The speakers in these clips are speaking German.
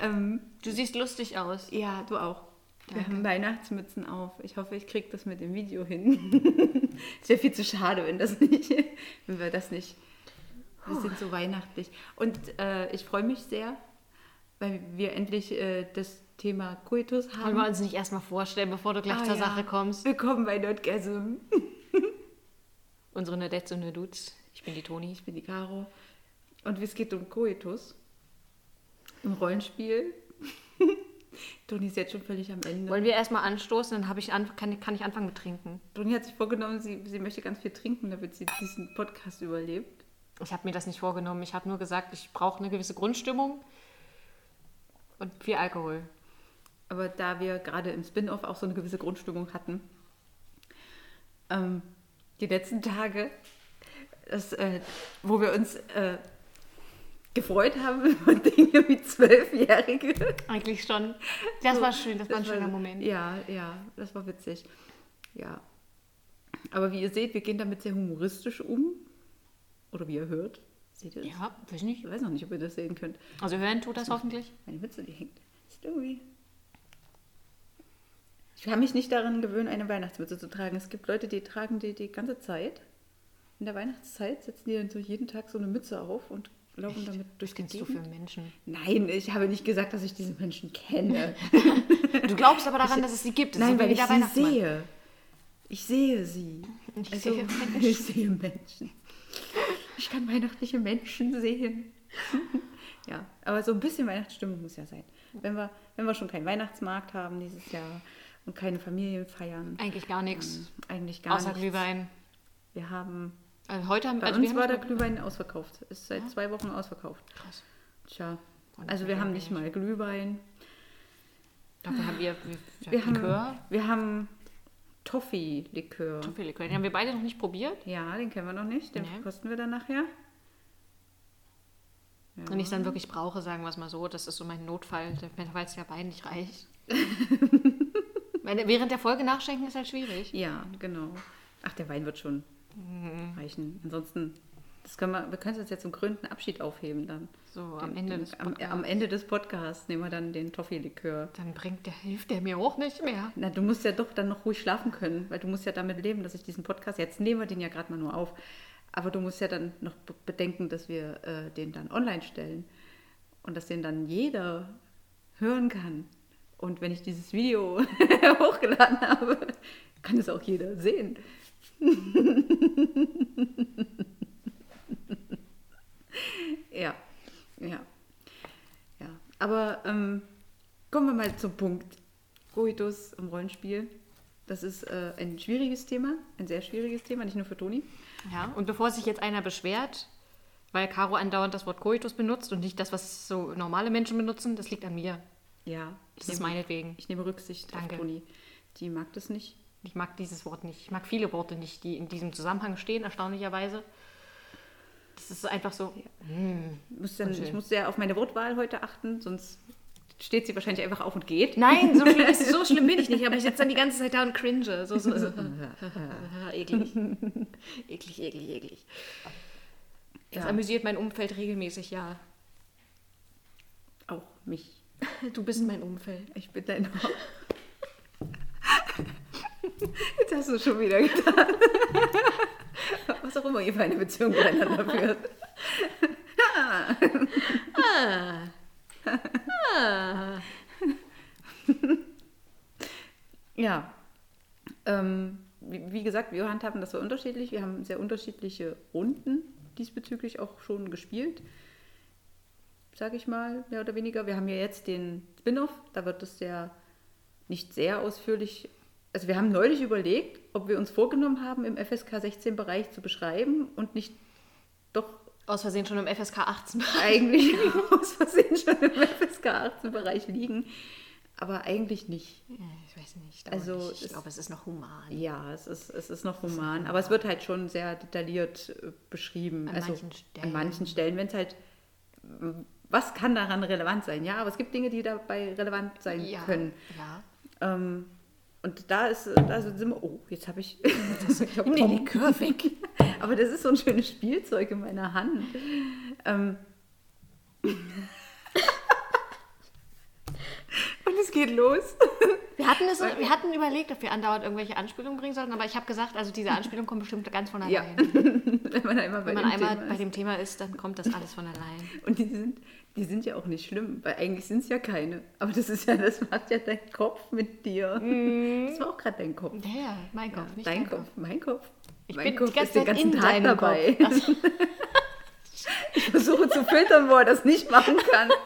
Ähm, Du siehst lustig aus. ja, du auch. Wir Danke. haben Weihnachtsmützen auf. Ich hoffe, ich kriege das mit dem Video hin. Es wäre viel zu schade, wenn das nicht, wenn wir das nicht. Wir sind so weihnachtlich. Und äh, ich freue mich sehr, weil wir endlich äh, das Thema Coitus Wollen haben. wir uns nicht erstmal vorstellen, bevor du gleich Ah, zur ja. Sache kommst? Willkommen bei Nerdgasm. Unsere Nedettes und Nedudes. Ich bin die Toni. Ich bin die Caro. Und es geht um Coitus im Rollenspiel. Toni ist jetzt schon völlig am Ende. Wollen wir erstmal anstoßen, dann hab ich an, kann, kann ich anfangen mit Trinken. Toni hat sich vorgenommen, sie, sie möchte ganz viel trinken, damit sie diesen Podcast überlebt. Ich habe mir das nicht vorgenommen. Ich habe nur gesagt, ich brauche eine gewisse Grundstimmung und viel Alkohol. Aber da wir gerade im Spin-off auch so eine gewisse Grundstimmung hatten, ähm, die letzten Tage, das, äh, wo wir uns äh, gefreut haben über Dinge wie Zwölfjährige. Eigentlich schon. Das war schön, das war ein Das schöner Moment. Ja, ja, das war witzig. Ja. Aber wie ihr seht, wir gehen damit sehr humoristisch um. Oder wie ihr hört. Seht ihr das? Ja, weiß nicht. Ich weiß noch nicht, ob ihr das sehen könnt. Also hören tut das hoffentlich. Meine Mütze, die hängt. Ist irgendwie. Ich kann mich nicht daran gewöhnen, eine Weihnachtsmütze zu tragen. Es gibt Leute, die tragen die die ganze Zeit. In der Weihnachtszeit setzen die dann so jeden Tag so eine Mütze auf und laufen damit durch die kennst du für Gegend. Menschen? Nein, ich habe nicht gesagt, dass ich diese Menschen kenne. Du glaubst aber daran, dass es sie gibt. Das Nein, weil ich sie sehe. Ich sehe sie. Ich Also, sehe Menschen. ich sehe Menschen. Ich kann weihnachtliche Menschen sehen. ja, aber so ein bisschen Weihnachtsstimmung muss ja sein. Wenn wir, wenn wir schon keinen Weihnachtsmarkt haben dieses Jahr und keine Familien feiern, Eigentlich gar nichts. eigentlich gar Außer nichts. Glühwein. Wir haben, Also heute haben bei also uns wir war der Glühwein ausverkauft. Ist seit zwei Wochen ausverkauft. Krass. Tja, also wir haben ja nicht mal Glühwein. Dafür haben wir, wir, Wir haben, Likör. wir haben Toffee-Likör. Toffee-Likör. Den haben wir beide noch nicht probiert. Ja, den kennen wir noch nicht. Den Nee. kosten wir dann nachher. Ja. Wenn ich es dann wirklich brauche, sagen wir es mal so, das ist so mein Notfall, weil es ja beiden nicht reicht. Während der Folge nachschenken ist halt schwierig. Ja, genau. Ach, der Wein wird schon Mhm. reichen. Ansonsten, das können wir, wir können es uns jetzt zum krönenden Abschied aufheben dann. So am Den- Ende des am, Podcasts. am Ende des Podcasts nehmen wir dann den Toffee-Likör. Dann bringt der, hilft der mir auch nicht mehr. Na, du musst ja doch dann noch ruhig schlafen können, weil du musst ja damit leben, dass ich diesen Podcast, jetzt nehmen wir den ja gerade mal nur auf, aber du musst ja dann noch be- bedenken, dass wir äh, den dann online stellen und dass den dann jeder hören kann. Und wenn ich dieses Video hochgeladen habe, kann es auch jeder sehen. Ja, ja, ja. Aber ähm, kommen wir mal zum Punkt. Coitus im Rollenspiel. Das ist äh, ein schwieriges Thema, ein sehr schwieriges Thema, nicht nur für Toni. Ja, und bevor sich jetzt einer beschwert, weil Caro andauernd das Wort Coitus benutzt und nicht das, was so normale Menschen benutzen, das liegt an mir. Ja, Das ist meinetwegen. Ich nehme Rücksicht Danke. auf Toni. Die mag das nicht. Ich mag dieses Wort nicht. Ich mag viele Worte nicht, die in diesem Zusammenhang stehen, erstaunlicherweise. Das ist einfach so. Muss dann, ich muss sehr auf meine Wortwahl heute achten, sonst steht sie wahrscheinlich einfach auf und geht. Nein, so schlimm, ist, so schlimm bin ich nicht, aber ich sitze dann die ganze Zeit da und cringe. So, so, so. eklig. eklig, eklig, eklig. Das Ja. amüsiert mein Umfeld regelmäßig, ja. Auch mich. Du bist mein Umfeld. Ich bin dein Jetzt hast du es schon wieder getan. Was auch immer ihr für eine Beziehung miteinander führt. Ja. Ähm, wie, wie gesagt, wir handhaben das so unterschiedlich. Wir haben sehr unterschiedliche Runden diesbezüglich auch schon gespielt. Sage ich mal, mehr oder weniger. Wir haben ja jetzt den Spin-off, da wird es ja nicht sehr ausführlich. Also wir haben neulich überlegt, ob wir uns vorgenommen haben, im FSK 16-Bereich zu beschreiben und nicht doch Aus Versehen schon im FSK 18. eigentlich aus Versehen schon im FSK 18-Bereich liegen. Aber eigentlich nicht. Ja, ich weiß nicht. Also, Also, ich es- glaube, es ist noch human. Ja, es ist, es ist noch human, aber es wird halt schon sehr detailliert äh, beschrieben. An also manchen Stellen. an manchen Stellen, wenn es halt, m, was kann daran relevant sein? Ja, aber es gibt Dinge, die dabei relevant sein Ja. können. Ja. Ähm, und da ist, da sind wir, oh, jetzt habe ich, ich hab den Likör weg. aber das ist so ein schönes Spielzeug in meiner Hand. Ähm, Und es geht los. Wir hatten, es, wir hatten überlegt, ob wir andauernd irgendwelche Anspielungen bringen sollten, aber ich habe gesagt, also diese Anspielung kommt bestimmt ganz von Ja. allein. Wenn man einmal bei Wenn man dem einmal Thema bei ist. dem Thema ist, dann kommt das alles von allein. Und die sind, die sind ja auch nicht schlimm, weil eigentlich sind es ja keine. Aber das ist ja, das macht ja dein Kopf mit dir. Das war auch gerade dein Kopf. Ja, ja, mein Kopf, nicht dein dein Kopf, mein Kopf. Ich mein bin Kopf die ganze ist den Zeit ganzen in Tag dabei. Kopf. Ich versuche zu filtern, wo er das nicht machen kann.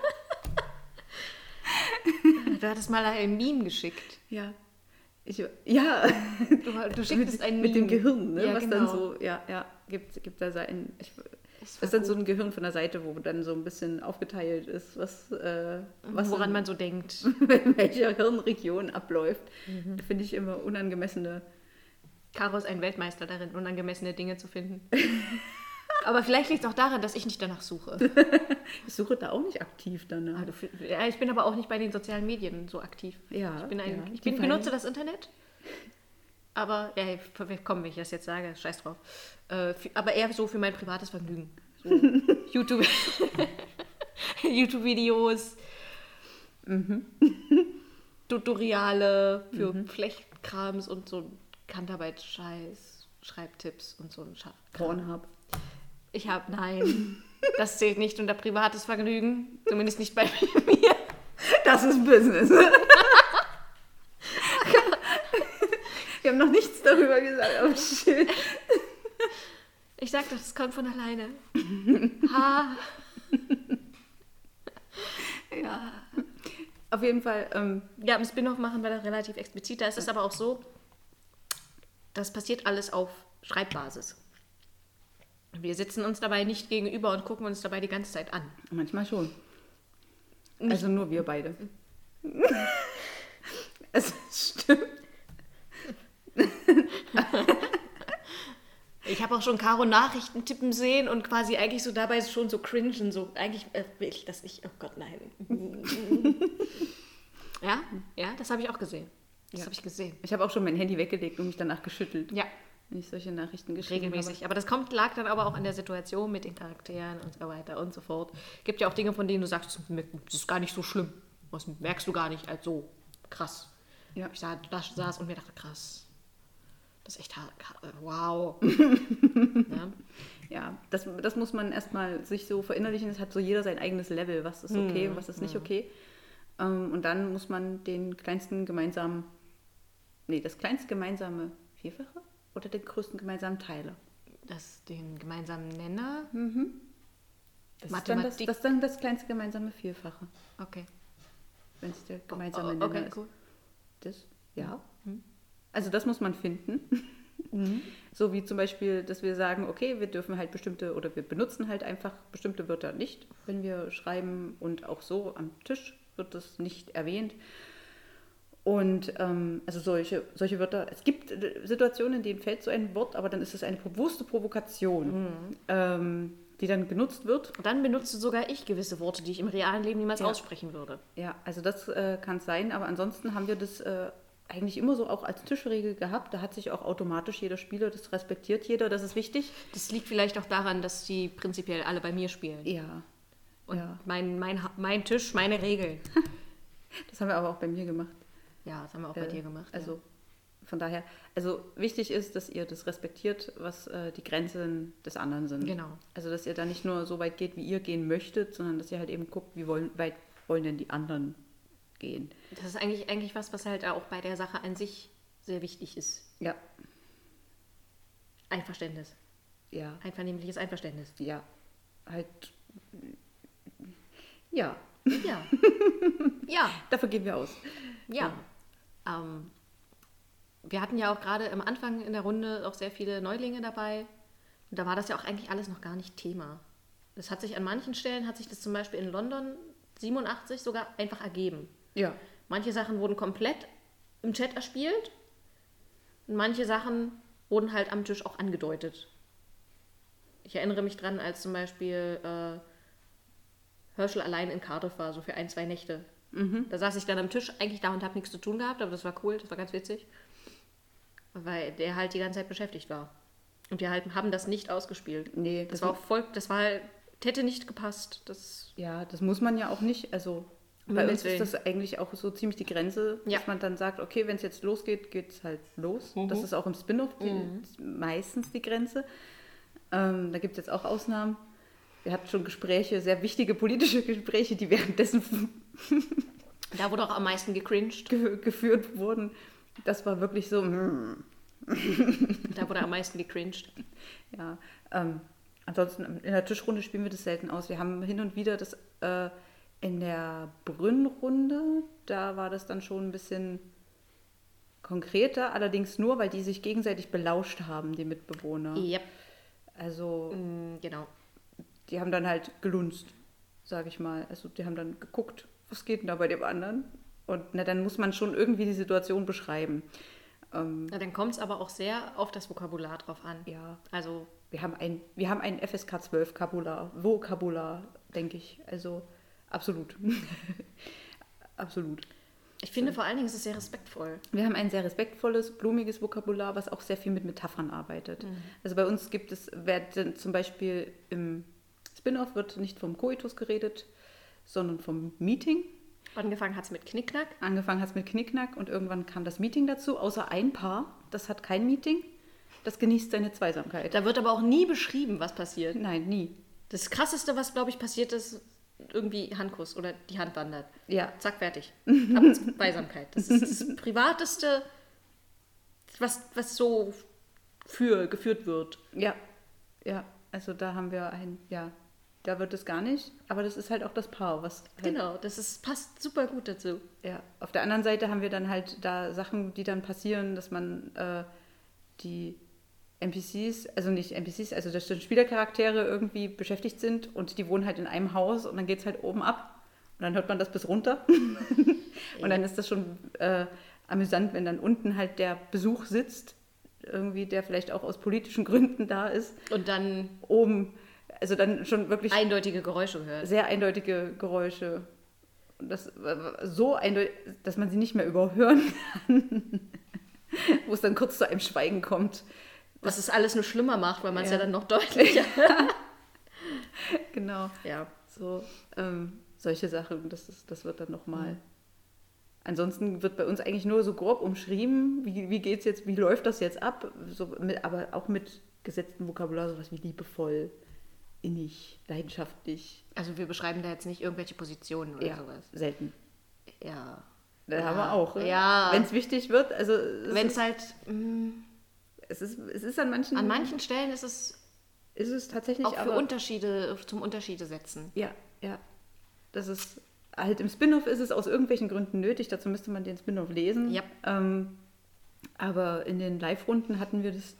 du hattest mal ein Meme geschickt. Ja. Ich, ja. Du, du schicktest ein mit dem Meme. Gehirn, ne? Ja, was genau. dann so, ja, ja, gibt, gibt da Seiten. Ich, Das ist dann gut. so ein Gehirn von der Seite, wo dann so ein bisschen aufgeteilt ist, was, äh, was Woran in, man so denkt. in welcher Hirnregion abläuft. Mhm. Finde ich immer unangemessene. Caro ist ein Weltmeister darin, unangemessene Dinge zu finden. Aber vielleicht liegt es auch daran, dass ich nicht danach suche. Ich suche da auch nicht aktiv danach. Fi- ja, ich bin aber auch nicht bei den sozialen Medien so aktiv. Ja, Ich, bin ein, ja, ich bin, benutze das Internet. Aber, ja, komm, wenn ich das jetzt sage, scheiß drauf. Äh, aber eher so für mein privates Vergnügen. So YouTube, YouTube-Videos, Mhm. Tutoriale für Flechtkrams und so Handarbeit-Scheiß, Schreibtipps und so ein Scheiß. Pornhub. Ich habe, nein, das zählt nicht unter privates Vergnügen. Zumindest nicht bei mir. Das ist Business. Wir haben noch nichts darüber gesagt, aber shit. Ich sag doch, das kommt von alleine. Ha. Ja. Auf jeden Fall, ähm, Ja, im Spin-off machen wir das relativ explizit. Da ist es aber auch so, das passiert alles auf Schreibbasis. Wir sitzen uns dabei nicht gegenüber und gucken uns dabei die ganze Zeit an. manchmal schon. Also nur wir beide. es stimmt. Ich habe auch schon Caro Nachrichten tippen sehen und quasi eigentlich so dabei schon so cringen, so eigentlich äh, will ich das nicht. Oh Gott, nein. ja, ja, das habe ich auch gesehen. Das Ja. habe ich gesehen. Ich habe auch schon mein Handy weggelegt und mich danach geschüttelt, Ja, wenn ich solche Nachrichten geschrieben regelmäßig. Aber das kommt, lag dann aber auch an der Situation mit den Charakteren und so weiter und so fort. Gibt ja auch Dinge, von denen du sagst, das ist gar nicht so schlimm. Das merkst du gar nicht als so krass. Ja. Ich sa- da saß und mir dachte, krass. Das ist echt hart. Wow. ja. habe. Ja, das, das muss man erstmal sich so verinnerlichen. Es hat so jeder sein eigenes Level, was ist okay und was ist nicht okay. Ähm, und dann muss man den kleinsten gemeinsamen, nee, das kleinste gemeinsame Vierfache oder den größten gemeinsamen Teiler. Das den gemeinsamen Nenner. Das ist, dann das, Mathematik. das ist dann das kleinste gemeinsame Vierfache, Okay. wenn es der gemeinsame Oh, Nenner okay, ist. cool. Das, ja. Also das muss man finden. So wie zum Beispiel, dass wir sagen, okay, wir dürfen halt bestimmte oder wir benutzen halt einfach bestimmte Wörter nicht, wenn wir schreiben und auch so am Tisch wird das nicht erwähnt. Und ähm, also solche, solche Wörter, es gibt äh, Situationen, in denen fällt so ein Wort, aber dann ist es eine bewusste Provokation, ähm, die dann genutzt wird. Und dann benutze sogar ich gewisse Worte, die ich im realen Leben niemals Ja. aussprechen würde. Ja, also das äh, kann es sein, aber ansonsten haben wir das äh, eigentlich immer so auch als Tischregel gehabt. Da hat sich auch automatisch jeder Spieler, das respektiert jeder, das ist wichtig. Das liegt vielleicht auch daran, dass die prinzipiell alle bei mir spielen. Ja. Und ja. mein, mein, mein Tisch, meine Regeln. Das haben wir aber auch bei mir gemacht. Ja, das haben wir auch bei Äh, dir gemacht. Also von daher, also wichtig ist, dass ihr das respektiert, was äh, die Grenzen des anderen sind. Genau. Also dass ihr da nicht nur so weit geht, wie ihr gehen möchtet, sondern dass ihr halt eben guckt, wie wollen, weit wollen denn die anderen gehen. ja. Das ist eigentlich, eigentlich was, was halt auch bei der Sache an sich sehr wichtig ist. Ja, Einverständnis. ja, Einvernehmliches Einverständnis. ja. Halt, ja, Ja. ja. dafür gehen wir aus. Ja. Ähm, wir hatten ja auch gerade am Anfang in der Runde auch sehr viele Neulinge dabei. Und da war das ja auch eigentlich alles noch gar nicht Thema. Das hat sich an manchen Stellen, hat sich das zum Beispiel in London 87 sogar einfach ergeben. Ja, Manche Sachen wurden komplett im Chat erspielt und manche Sachen wurden halt am Tisch auch angedeutet. Ich erinnere mich dran, als zum Beispiel äh, Herschel allein in Cardiff war, so für ein, zwei Nächte. Da saß ich dann am Tisch, eigentlich da und habe nichts zu tun gehabt, aber das war cool, das war ganz witzig. Weil der halt die ganze Zeit beschäftigt war. Und wir halt haben das nicht ausgespielt. nee, Das war auch voll, das war halt, hätte nicht gepasst. Das, Ja, das muss man ja auch nicht. Also Um Bei uns ist das eigentlich auch so ziemlich die Grenze, Ja. dass man dann sagt, okay, wenn es jetzt losgeht, geht es halt los. Mhm. Das ist auch im Spin-off die, meistens die Grenze. Ähm, da gibt es jetzt auch Ausnahmen. Wir hatten schon Gespräche, sehr wichtige politische Gespräche, die währenddessen Da wurde auch am meisten gecringed. ge geführt wurden. Das war wirklich so, mm, Da wurde am meisten gecringed. ja. Ähm, ansonsten in der Tischrunde spielen wir das selten aus. Wir haben hin und wieder das äh, in der Brünnrunde, da war das dann schon ein bisschen konkreter, allerdings nur, weil die sich gegenseitig belauscht haben, die Mitbewohner. Yep. Also Mm, Genau. die haben dann halt gelunzt, sage ich mal. Also die haben dann geguckt, was geht denn da bei dem anderen? Und na, dann muss man schon irgendwie die Situation beschreiben. Ähm, Ja, dann kommt es aber auch sehr auf das Vokabular drauf an. ja, Also, wir haben ein, wir haben ein FSK 12 Kabular, Vokabular, denke ich. Also absolut. absolut. ich finde vor allen Dingen ist es sehr respektvoll. Wir haben ein sehr respektvolles, blumiges Vokabular, was auch sehr viel mit Metaphern arbeitet. Also bei uns gibt es, wird zum Beispiel im Spin-off wird nicht vom Koitus geredet, sondern vom Meeting. Angefangen hat es mit Knickknack. Angefangen hat es mit Knickknack und irgendwann kam das Meeting dazu, außer ein Paar, das hat kein Meeting, das genießt seine Zweisamkeit. Da wird aber auch nie beschrieben, was passiert. Nein, nie. Das Krasseste, was, glaube ich, passiert ist, irgendwie Handkuss oder die Hand wandert. Ja, Zack, fertig. Ab zur Beisamkeit. Das ist das Privateste, was, was so für geführt wird. ja, ja. Also da haben wir ein, ja, da wird es gar nicht, aber das ist halt auch das Paar, was halt Genau, das ist, passt super gut dazu. Ja, auf der anderen Seite haben wir dann halt da Sachen, die dann passieren, dass man äh, die NPCs, also nicht NPCs, also dass Spielercharaktere irgendwie beschäftigt sind und die wohnen halt in einem Haus und dann geht es halt oben ab und dann hört man das bis runter. und dann ist das schon äh, amüsant, wenn dann unten halt der Besuch sitzt, irgendwie, der vielleicht auch aus politischen Gründen da ist, Und dann oben, also dann schon wirklich eindeutige Geräusche hört. sehr eindeutige Geräusche. Und das war so eindeutig, dass man sie nicht mehr überhören kann. Wo es dann kurz zu einem Schweigen kommt. Was es alles nur schlimmer macht, weil man es Ja. ja. dann noch deutlicher. Genau. ja. So, ähm, solche Sachen, das, ist, das wird dann nochmal. Ansonsten wird bei uns eigentlich nur so grob umschrieben, wie, wie geht's jetzt, wie läuft das jetzt ab, so mit, aber auch mit gesetztem Vokabular, sowas wie liebevoll, innig, leidenschaftlich. Also wir beschreiben da jetzt nicht irgendwelche Positionen oder Ja, sowas. selten. Ja. Da Ja. haben wir auch. Ja. Wenn es wichtig wird, also Wenn es halt mh, Es ist, es ist an manchen. an manchen Stellen ist es ist es tatsächlich auch für aber. Unterschiede zum Unterschiede setzen. ja, ja. Das ist. Halt im Spin-off ist es aus irgendwelchen Gründen nötig, dazu müsste man den Spin-off lesen. Ja. Ähm, aber in den Live-Runden hatten wir das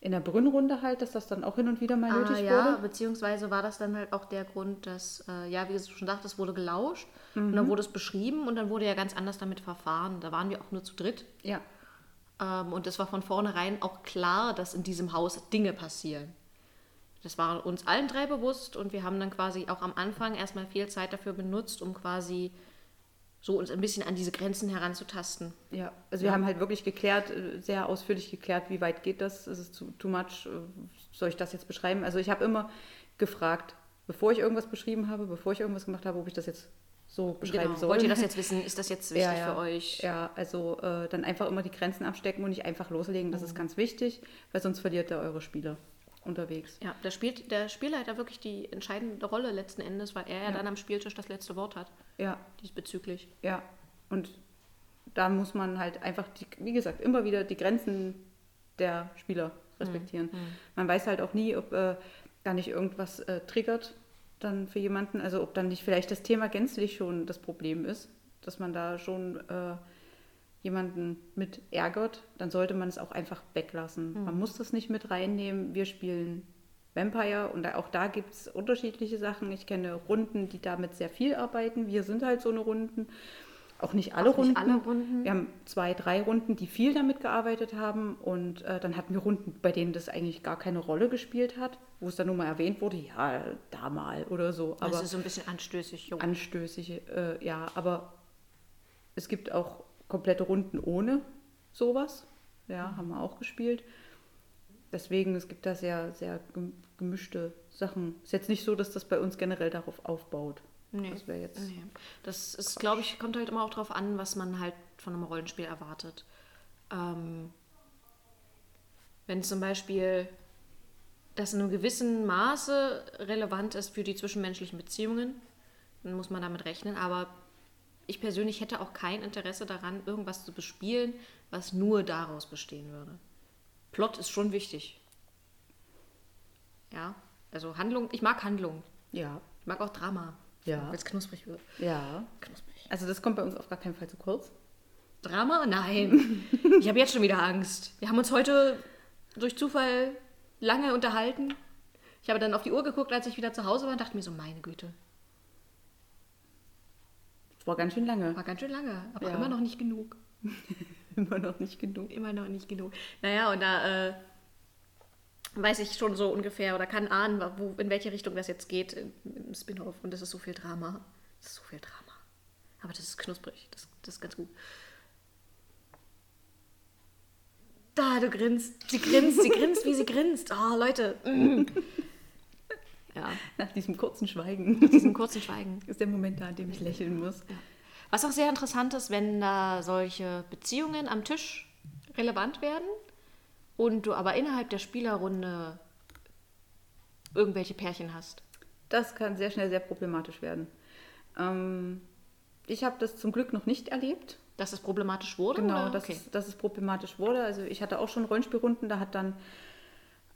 in der Brünnrunde halt, dass das dann auch hin und wieder mal nötig ah, ja, wurde. beziehungsweise war das dann halt auch der Grund, dass, äh, ja, wie du schon sagtest, wurde gelauscht und dann wurde es beschrieben und dann wurde ja ganz anders damit verfahren. Da waren wir auch nur zu dritt. Ja. Ähm, und es war von vornherein auch klar, dass in diesem Haus Dinge passieren. Das war uns allen drei bewusst und wir haben dann quasi auch am Anfang erstmal viel Zeit dafür benutzt, um quasi so uns ein bisschen an diese Grenzen heranzutasten. Ja, also wir haben halt wirklich geklärt, äh, sehr ausführlich geklärt, wie weit geht das, ist es too, too much, äh, soll ich das jetzt beschreiben? Also ich habe immer gefragt, bevor ich irgendwas beschrieben habe, bevor ich irgendwas gemacht habe, ob ich das jetzt so beschreiben soll. Genau. Wollt ihr das jetzt wissen? Ist das jetzt wichtig ja, ja. für euch? Ja, also äh, dann einfach immer die Grenzen abstecken und nicht einfach loslegen, Mhm. das ist ganz wichtig, weil sonst verliert ihr eure Spieler unterwegs. Ja, da spielt der Spielleiter wirklich die entscheidende Rolle letzten Endes, weil er ja, Ja. dann am Spieltisch das letzte Wort hat Ja, diesbezüglich. ja. Und da muss man halt einfach, die, wie gesagt, immer wieder die Grenzen der Spieler respektieren. Man weiß halt auch nie, ob äh, da nicht irgendwas äh, triggert dann für jemanden, also ob dann nicht vielleicht das Thema gänzlich schon das Problem ist, dass man da schon äh, jemanden mit ärgert, dann sollte man es auch einfach weglassen. Man muss das nicht mit reinnehmen. Wir spielen Vampire und auch da gibt es unterschiedliche Sachen. Ich kenne Runden, die damit sehr viel arbeiten. Wir sind halt so eine Runden. Auch nicht alle, Auch nicht Runden. alle Runden. Wir haben zwei, drei Runden, die viel damit gearbeitet haben. Und äh, dann hatten wir Runden, bei denen das eigentlich gar keine Rolle gespielt hat, wo es dann nur mal erwähnt wurde, ja, da mal oder so. Aber Aber das ist so ein bisschen anstößig. Jo. anstößig, äh, ja, aber es gibt auch komplette Runden ohne sowas. Ja, haben wir auch gespielt. Deswegen, es gibt da sehr, sehr gem- gemischte Sachen. Ist jetzt nicht so, dass das bei uns generell darauf aufbaut. Nee. Das wäre jetzt. Nee. Das ist, glaube ich, kommt halt immer auch drauf an, was man halt von einem Rollenspiel erwartet. Ähm, wenn zum Beispiel das in einem gewissen Maße relevant ist für die zwischenmenschlichen Beziehungen, dann muss man damit rechnen. Aber ich persönlich hätte auch kein Interesse daran, irgendwas zu bespielen, was nur daraus bestehen würde. Plot ist schon wichtig. Ja, also Handlung, ich mag Handlung. Ja. Ich mag auch Drama. Ja. Weil es knusprig wird. Ja. Knusprig. Also das kommt bei uns auf gar keinen Fall zu kurz. Drama? Nein. ich habe jetzt schon wieder Angst. Wir haben uns heute durch Zufall lange unterhalten. Ich habe dann auf die Uhr geguckt, als ich wieder zu Hause war und dachte mir so, meine Güte, war ganz schön lange. war ganz schön lange, aber Ja. immer noch nicht genug. Immer noch nicht genug. Immer noch nicht genug. Naja, und da äh, weiß ich schon so ungefähr oder kann ahnen, wo, in welche Richtung das jetzt geht im, Spin-off. Und das ist so viel Drama. Das ist so viel Drama. Aber das ist knusprig. Das, das ist ganz gut. Da, du grinst. Sie grinst, sie grinst, wie sie grinst. Oh, Leute. Mm. Ja, Nach diesem kurzen Schweigen diesen kurzen Schweigen. ist der Moment da, an dem ich lächeln muss. Was auch sehr interessant ist, wenn da solche Beziehungen am Tisch relevant werden und du aber innerhalb der Spielerrunde irgendwelche Pärchen hast. Das kann sehr schnell sehr problematisch werden. Ähm, ich habe das zum Glück noch nicht erlebt. Dass es problematisch wurde? Genau, dass, okay. es, dass es problematisch wurde. Also ich hatte auch schon Rollenspielrunden, da hat dann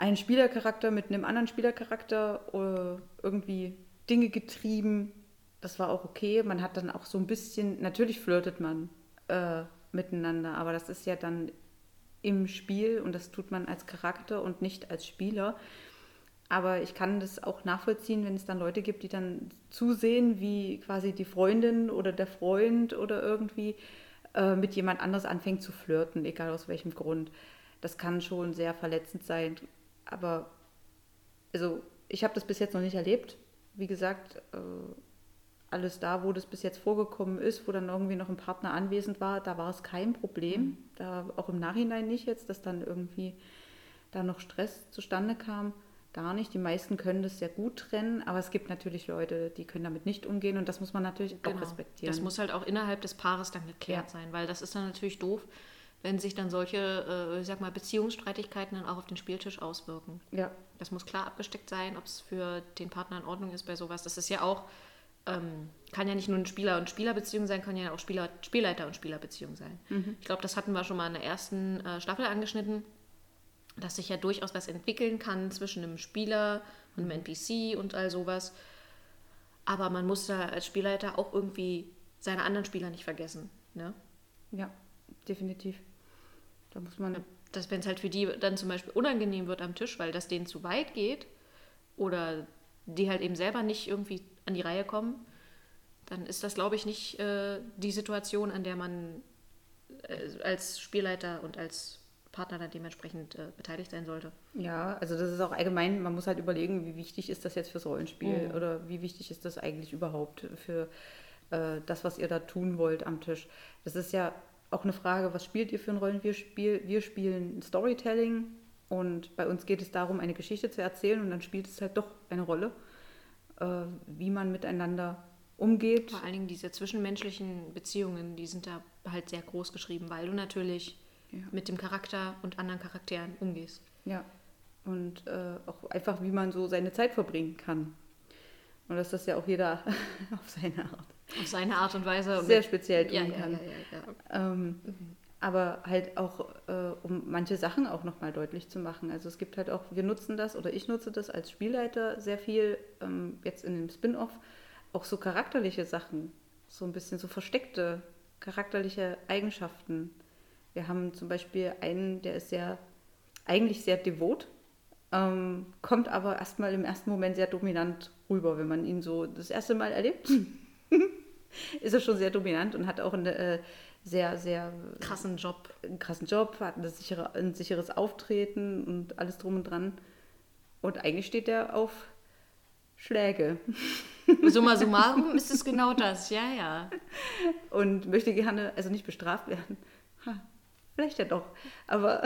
ein Spielercharakter mit einem anderen Spielercharakter äh, irgendwie Dinge getrieben. Das war auch okay. Man hat dann auch so ein bisschen, natürlich flirtet man äh, miteinander, aber das ist ja dann im Spiel und das tut man als Charakter und nicht als Spieler. Aber ich kann das auch nachvollziehen, wenn es dann Leute gibt, die dann zusehen, wie quasi die Freundin oder der Freund oder irgendwie äh, mit jemand anders anfängt zu flirten, egal aus welchem Grund. Das kann schon sehr verletzend sein. Aber also ich habe das bis jetzt noch nicht erlebt. Wie gesagt, äh, alles da, wo das bis jetzt vorgekommen ist, wo dann irgendwie noch ein Partner anwesend war, da war es kein Problem. Da auch im Nachhinein nicht jetzt, dass dann irgendwie da noch Stress zustande kam. Gar nicht. Die meisten können das sehr gut trennen, aber es gibt natürlich Leute, die können damit nicht umgehen und das muss man natürlich auch respektieren. Das muss halt auch innerhalb des Paares dann geklärt Ja. sein, weil das ist dann natürlich doof, wenn sich dann solche, äh, sag mal, Beziehungsstreitigkeiten dann auch auf den Spieltisch auswirken. ja, Das muss klar abgesteckt sein, ob es für den Partner in Ordnung ist bei sowas. Das ist ja auch, ähm, kann ja nicht nur eine Spieler- und Spielerbeziehung sein, kann ja auch Spieler, Spielleiter- und Spielerbeziehung sein. Ich glaube, das hatten wir schon mal in der ersten äh, Staffel angeschnitten, dass sich ja durchaus was entwickeln kann zwischen einem Spieler und einem NPC und all sowas. Aber man muss da als Spielleiter auch irgendwie seine anderen Spieler nicht vergessen. Ne? ja, definitiv. Da muss man dass wenn es halt für die dann zum Beispiel unangenehm wird am Tisch, weil das denen zu weit geht oder die halt eben selber nicht irgendwie an die Reihe kommen, dann ist das, glaube ich, nicht äh, die Situation, an der man äh, als Spielleiter und als Partner dann dementsprechend äh, beteiligt sein sollte. Ja, also das ist auch allgemein, man muss halt überlegen, wie wichtig ist das jetzt fürs Rollenspiel Mhm. oder wie wichtig ist das eigentlich überhaupt für äh, das, was ihr da tun wollt am Tisch. Das ist ja auch eine Frage, was spielt ihr für ein Rollenspiel? Wir spielen Storytelling und bei uns geht es darum, eine Geschichte zu erzählen und dann spielt es halt doch eine Rolle, äh, wie man miteinander umgeht. Vor allen Dingen diese zwischenmenschlichen Beziehungen, die sind da halt sehr groß geschrieben, weil du natürlich Ja. mit dem Charakter und anderen Charakteren umgehst. Ja, und äh, auch einfach, wie man so seine Zeit verbringen kann. Und dass das ja auch jeder auf seine Art Auf seine Art und Weise. sehr mit- speziell tun ja, kann. ja, ja. Ähm, aber halt auch, äh, um manche Sachen auch nochmal deutlich zu machen. Also es gibt halt auch, wir nutzen das oder ich nutze das als Spielleiter sehr viel, ähm, jetzt in dem Spin-off, auch so charakterliche Sachen, so ein bisschen so versteckte charakterliche Eigenschaften. Wir haben zum Beispiel einen, der ist sehr, eigentlich sehr devot, ähm, kommt aber erstmal im ersten Moment sehr dominant rüber, wenn man ihn so das erste Mal erlebt. ist er schon sehr dominant und hat auch eine äh, sehr, sehr Krassen Job. einen krassen Job, hat eine sichere, ein sicheres Auftreten und alles drum und dran. Und eigentlich steht er auf Schläge Summa summarum ist es genau das, ja, ja. und möchte gerne, also nicht bestraft werden. Ha, vielleicht ja doch, aber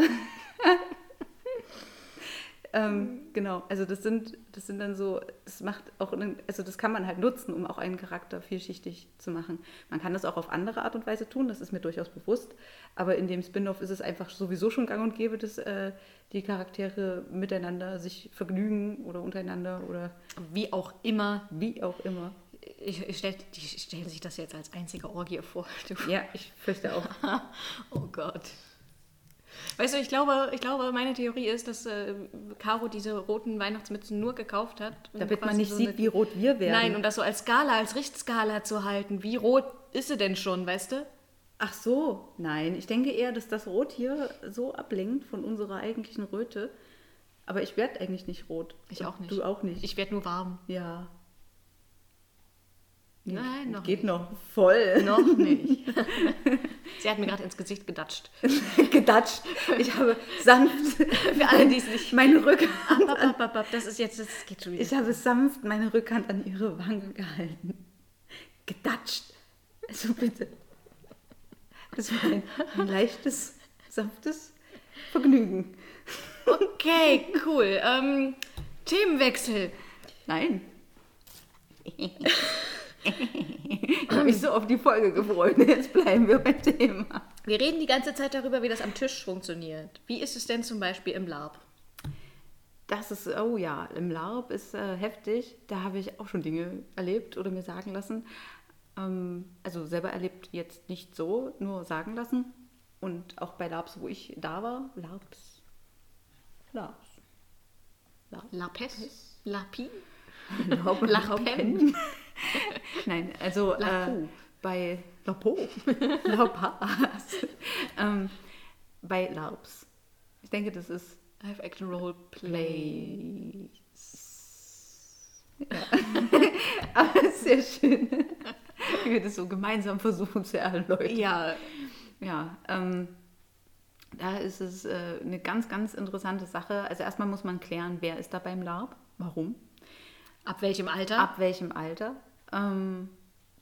Ähm, genau, also das sind, das sind dann so, das macht auch, einen, also das kann man halt nutzen, um auch einen Charakter vielschichtig zu machen. Man kann das auch auf andere Art und Weise tun, das ist mir durchaus bewusst, aber in dem Spin-off ist es einfach sowieso schon gang und gäbe, dass äh, die Charaktere miteinander sich vergnügen oder untereinander oder Wie auch immer. wie auch immer. Ich, ich stell, die stellen sich das jetzt als einzige Orgie vor. Ja, ich fürchte auch. Oh Gott. Weißt du, ich glaube, ich glaube, meine Theorie ist, dass äh, Caro diese roten Weihnachtsmützen nur gekauft hat. Damit man nicht so sieht, eine- wie rot wir werden. Nein, um das so als Skala, als Richtskala zu halten. Wie rot ist sie denn schon, weißt du? Ach so, nein. Ich denke eher, dass das Rot hier so ablenkt von unserer eigentlichen Röte. Aber ich werde eigentlich nicht rot. Ich Und auch nicht. Du auch nicht. Ich werde nur warm. ja. Nee, Nein, noch Geht nicht. noch voll. Noch nicht. Sie hat mir gerade ins Gesicht gedatscht. Gedatscht. Ich habe sanft Für alle, die es nicht. meine Rückhand. Ab, ab, ab, ab, das ist jetzt, das geht schon wieder. Ich habe sanft meine Rückhand an ihre Wange gehalten. Gedatscht. Also bitte. Das war ein, ein leichtes, sanftes Vergnügen. Okay, cool. Ähm, Themenwechsel. Nein. ich habe mich so auf die Folge gefreut. Jetzt bleiben wir beim Thema. Wir reden die ganze Zeit darüber, wie das am Tisch funktioniert. Wie ist es denn zum Beispiel im Lab? Das ist, oh ja, im LARP ist äh, heftig. Da habe ich auch schon Dinge erlebt oder mir sagen lassen. Ähm, also selber erlebt jetzt nicht so, nur sagen lassen. Und auch bei LARPs, wo ich da war, LARPs. LARPs. LARPs. Lapes? Lapi? Laupen. Nein, also äh, bei Lapo, Laupas, ähm, bei LARPs. Ich denke, das ist Live Action Role. Play. Ja. Aber sehr schön, wie wir das so gemeinsam versuchen zu erläutern. Ja, Ja, ähm, da ist es äh, eine ganz, ganz interessante Sache. Also erstmal muss man klären, wer ist da beim LARP, warum, ab welchem Alter? ab welchem Alter. Ähm,